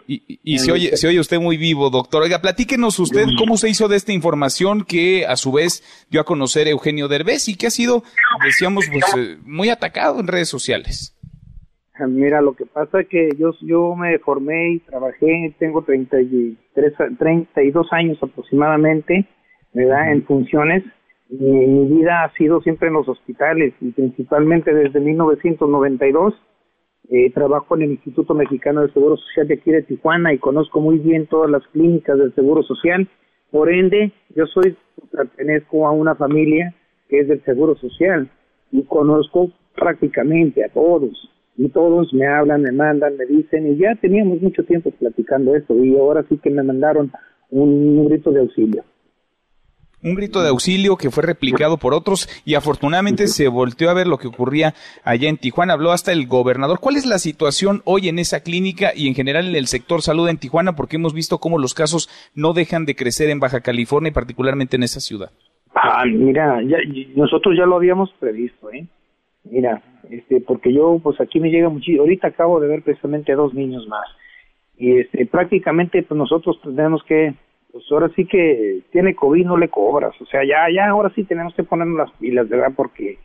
Y, y, se, oye, se oye usted muy vivo, doctor. Oiga, platíquenos usted cómo se hizo de esta información que a su vez dio a conocer Eugenio Derbez y que ha sido, decíamos, pues, eh, muy atacado en redes sociales. Mira, lo que pasa es que yo, yo me formé y trabajé, tengo 33, 32 años aproximadamente, ¿verdad? En funciones. Mi, mi vida ha sido siempre en los hospitales y principalmente desde 1992. Eh, trabajo en el Instituto Mexicano del Seguro Social de aquí de Tijuana y conozco muy bien todas las clínicas del Seguro Social. Por ende, yo soy, pertenezco a una familia que es del Seguro Social y conozco prácticamente a todos y todos me hablan, me mandan, me dicen, y ya teníamos mucho tiempo platicando esto, y ahora sí que me mandaron un, grito de auxilio. Un grito de auxilio que fue replicado por otros y afortunadamente se volteó a ver lo que ocurría allá en Tijuana. Habló hasta el gobernador. ¿Cuál es la situación hoy en esa clínica y en general en el sector salud en Tijuana? Porque hemos visto cómo los casos no dejan de crecer en Baja California y particularmente en esa ciudad. Ah, mira, ya, nosotros ya lo habíamos previsto, ¿eh? Mira, este, porque yo, pues aquí me llega muchísimo. Ahorita acabo de ver precisamente dos niños más. Y este, prácticamente, pues nosotros tenemos que, pues ahora sí que tiene COVID, no le cobras. O sea, ya, ya, ahora sí tenemos que ponernos las pilas, ¿verdad? Porque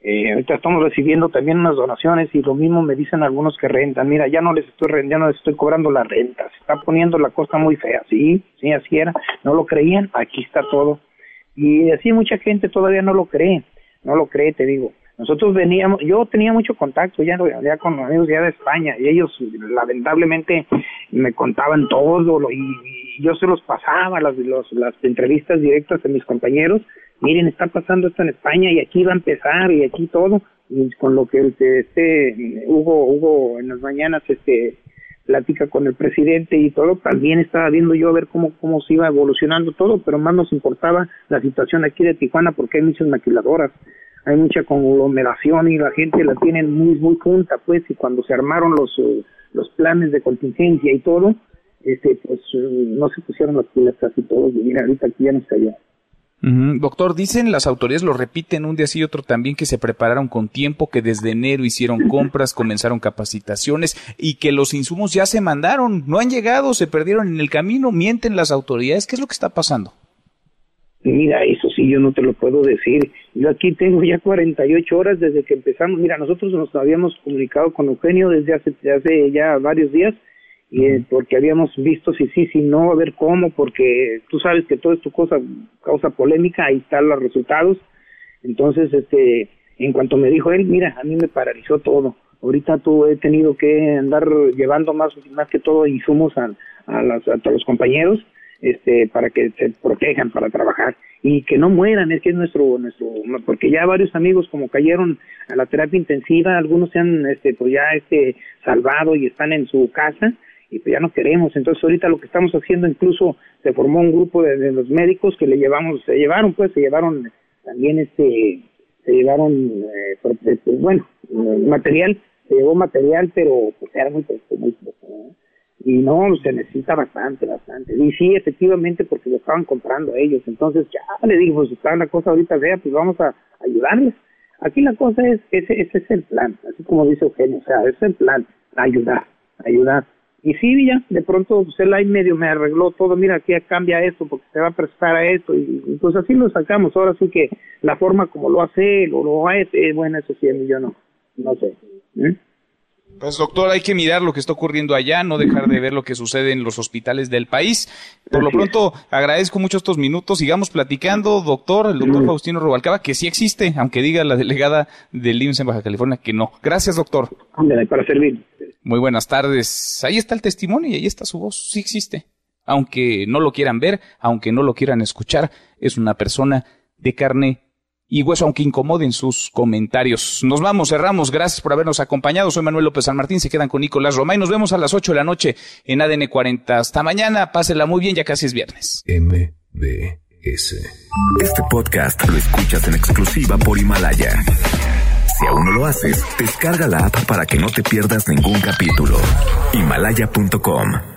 eh, ahorita estamos recibiendo también unas donaciones y lo mismo me dicen algunos que rentan. Mira, ya no les estoy ya no les estoy cobrando la renta. Se está poniendo la cosa muy fea. Sí, sí, así era. No lo creían. Aquí está todo. Y así mucha gente todavía no lo cree. No lo cree, te digo. Nosotros veníamos, yo tenía mucho contacto ya, con amigos ya de España y ellos lamentablemente me contaban todo lo, y, yo se los pasaba las, las entrevistas directas de mis compañeros. Miren, está pasando esto en España y aquí va a empezar y aquí todo. Y con lo que este, este Hugo, Hugo en las mañanas este plática con el presidente y todo, también estaba viendo yo a ver cómo, cómo se iba evolucionando todo, pero más nos importaba la situación aquí de Tijuana porque hay muchas maquiladoras hay mucha conglomeración y la gente la tiene muy muy junta pues y cuando se armaron los eh, los planes de contingencia y todo este pues eh, no se pusieron las pilas casi todos y mira ahorita aquí ya no está ya Doctor, dicen las autoridades, lo repiten un día sí y otro también, que se prepararon con tiempo, que desde enero hicieron compras, comenzaron capacitaciones y que los insumos ya se mandaron, no han llegado, se perdieron en el camino, mienten las autoridades. ¿Qué es lo que está pasando? Mira, eso sí, yo no te lo puedo decir. Yo aquí tengo ya 48 horas desde que empezamos. Mira, nosotros nos habíamos comunicado con Eugenio desde hace, hace ya varios días, y, eh, porque habíamos visto si sí, si no, a ver cómo, porque tú sabes que todo esto cosa causa polémica, ahí están los resultados. Entonces, este, en cuanto me dijo él, mira, a mí me paralizó todo. Ahorita tú he tenido que andar llevando más, más que todo insumos a, a, las, a los compañeros este, para que se protejan para trabajar y que no mueran, es que es nuestro, nuestro, porque ya varios amigos como cayeron a la terapia intensiva, algunos se han, este, pues ya, este, salvado y están en su casa y pues ya no queremos, entonces ahorita lo que estamos haciendo incluso se formó un grupo de, los médicos que le llevamos, se llevaron pues, se llevaron también este, se llevaron, eh, pues, bueno, material, se llevó material, pero pues era muy, muy, muy y no, se necesita bastante, bastante. Y sí, efectivamente, porque lo estaban comprando ellos. Entonces ya le digo, pues está la cosa ahorita vea, pues vamos a ayudarles. Aquí la cosa es, ese, ese es el plan, así como dice Eugenio, o sea, ese es el plan, ayudar, ayudar. Y sí, ya, de pronto, pues él ahí medio me arregló todo, mira, aquí cambia esto, porque se va a prestar a esto, y, pues así lo sacamos. Ahora sí que la forma como lo hace él, o lo hace, bueno, eso sí, yo no, no sé. ¿eh? Pues doctor, hay que mirar lo que está ocurriendo allá, no dejar de ver lo que sucede en los hospitales del país. Por lo pronto, agradezco mucho estos minutos. Sigamos platicando, doctor, el doctor Faustino Rubalcaba, que sí existe, aunque diga la delegada del IMSS en Baja California que no. Gracias, doctor. para servir. Muy buenas tardes. Ahí está el testimonio y ahí está su voz. Sí existe. Aunque no lo quieran ver, aunque no lo quieran escuchar, es una persona de carne y hueso, aunque incomoden sus comentarios. Nos vamos, cerramos. Gracias por habernos acompañado. Soy Manuel López San Martín. Se quedan con Nicolás Roma y nos vemos a las 8 de la noche en ADN 40. Hasta mañana. Pásela muy bien, ya casi es viernes. MBS. Este podcast lo escuchas en exclusiva por Himalaya. Si aún no lo haces, descarga la app para que no te pierdas ningún capítulo. Himalaya.com